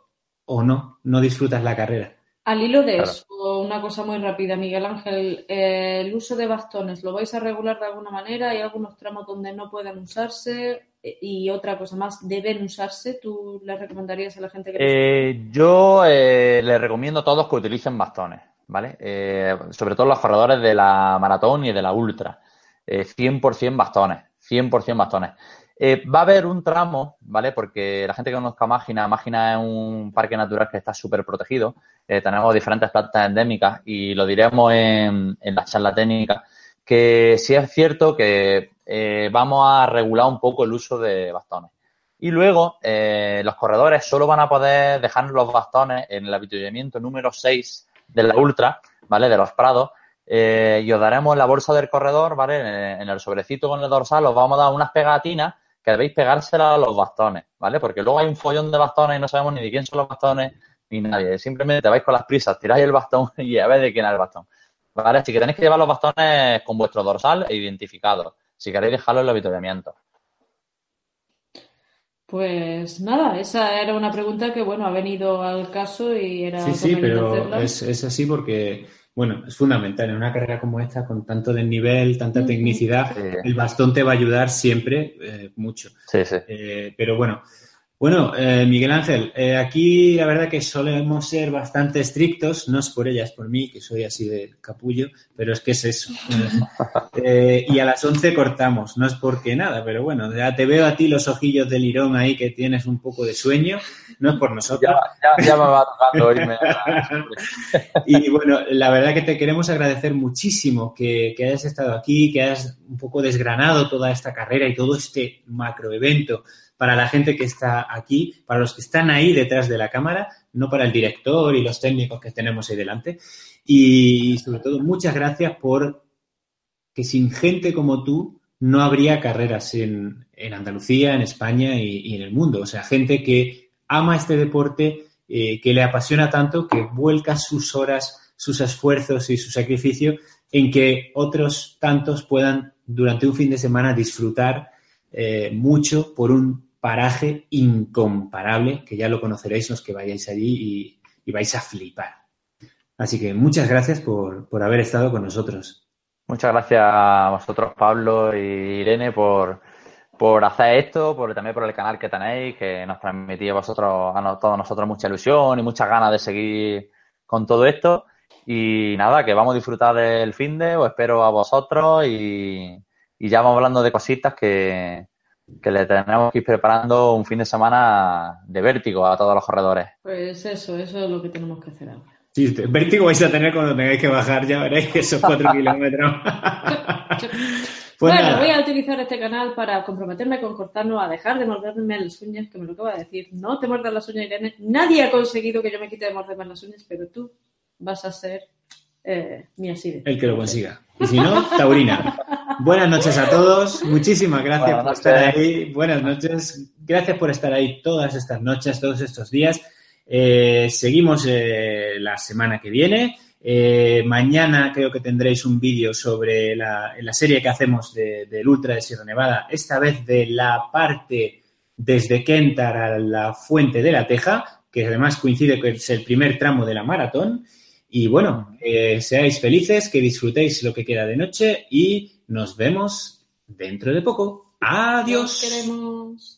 o no, no disfrutas la carrera. Al hilo de eso, una cosa muy rápida, Miguel Ángel, eh, el uso de bastones, ¿lo vais a regular de alguna manera? ¿Hay algunos tramos donde no pueden usarse? Eh, y otra cosa más, ¿deben usarse? ¿Tú le recomendarías a la gente que eh, Yo eh, les recomiendo a todos que utilicen bastones, ¿vale? Eh, sobre todo los corredores de la maratón y de la ultra. 100% bastones, 100% bastones. Eh, va a haber un tramo, ¿vale? Porque la gente que conozca Mágina, Mágina es un parque natural que está súper protegido. Eh, tenemos diferentes plantas endémicas y lo diremos en, en la charla técnica, que sí es cierto que eh, vamos a regular un poco el uso de bastones. Y luego, eh, los corredores solo van a poder dejar los bastones en el avituallamiento número 6 de la Ultra, ¿vale? De los Prados, eh, y os daremos la bolsa del corredor, ¿vale? En, el sobrecito con el dorsal os vamos a dar unas pegatinas que debéis pegárselas a los bastones, ¿vale? Porque luego hay un follón de bastones y no sabemos ni de quién son los bastones ni nadie. Simplemente vais con las prisas, tiráis el bastón y a ver de quién es el bastón. ¿Vale? Así que tenéis que llevar los bastones con vuestro dorsal e identificados. Si queréis dejarlo en el avituallamiento. Pues nada, esa era una pregunta que, bueno, ha venido al caso y era. Sí, sí, pero es, es, así porque, bueno, es fundamental. En una carrera como esta, con tanto desnivel, tanta tecnicidad, sí. el bastón te va a ayudar siempre eh, mucho. Sí, sí. Eh, pero bueno, bueno, eh, Miguel Ángel, eh, aquí la verdad que solemos ser bastante estrictos, no es por ella, es por mí, que soy así de capullo, pero es que es eso. eh, y a las 11 cortamos, no es porque nada, pero bueno, ya te veo a ti los ojillos del lirón ahí que tienes un poco de sueño, no es por nosotros. Ya, ya, ya me va tocando irme. y bueno, la verdad que te queremos agradecer muchísimo que, que hayas estado aquí, que hayas un poco desgranado toda esta carrera y todo este macroevento para la gente que está aquí, para los que están ahí detrás de la cámara, no para el director y los técnicos que tenemos ahí delante. Y sobre todo, muchas gracias por que sin gente como tú no habría carreras en, en Andalucía, en España y, en el mundo. O sea, gente que ama este deporte, eh, que le apasiona tanto, que vuelca sus horas, sus esfuerzos y su sacrificio en que otros tantos puedan durante un fin de semana disfrutar eh, mucho por un paraje incomparable, que ya lo conoceréis los que vayáis allí y, vais a flipar. Así que muchas gracias por, por, haber estado con nosotros. Muchas gracias a vosotros, Pablo y Irene, por, por hacer esto, por, también por el canal que tenéis, que nos transmitía a vosotros, a todos nosotros mucha ilusión y muchas ganas de seguir con todo esto. Y nada, que vamos a disfrutar del fin de, os espero a vosotros y ya vamos hablando de cositas que, que le tenemos que ir preparando un fin de semana de vértigo a todos los corredores. Pues eso, eso es lo que tenemos que hacer ahora. Sí, vértigo vais a tener cuando tengáis que bajar, ya veréis esos cuatro kilómetros. pues bueno, nada. voy a utilizar este canal para comprometerme con Cortano a dejar de morderme las uñas, que me lo acaba de decir. No te muerdas las uñas, Irene. Nadie ha conseguido que yo me quite de morderme las uñas, pero tú vas a ser eh. El que lo consiga. Y si no, Taurina. Buenas noches a todos. Muchísimas gracias Buenas por noches. estar ahí. Buenas noches. Gracias por estar ahí todas estas noches, todos estos días. Eh, seguimos eh, la semana que viene. Eh, mañana creo que tendréis un vídeo sobre la, la, serie que hacemos del de, de Ultra de Sierra Nevada, esta vez de la parte desde Kentar a la Fuente de la Teja, que además coincide que es el primer tramo de la maratón. Y bueno, eh, seáis felices, que disfrutéis lo que queda de noche y nos vemos dentro de poco. Adiós. Nos queremos.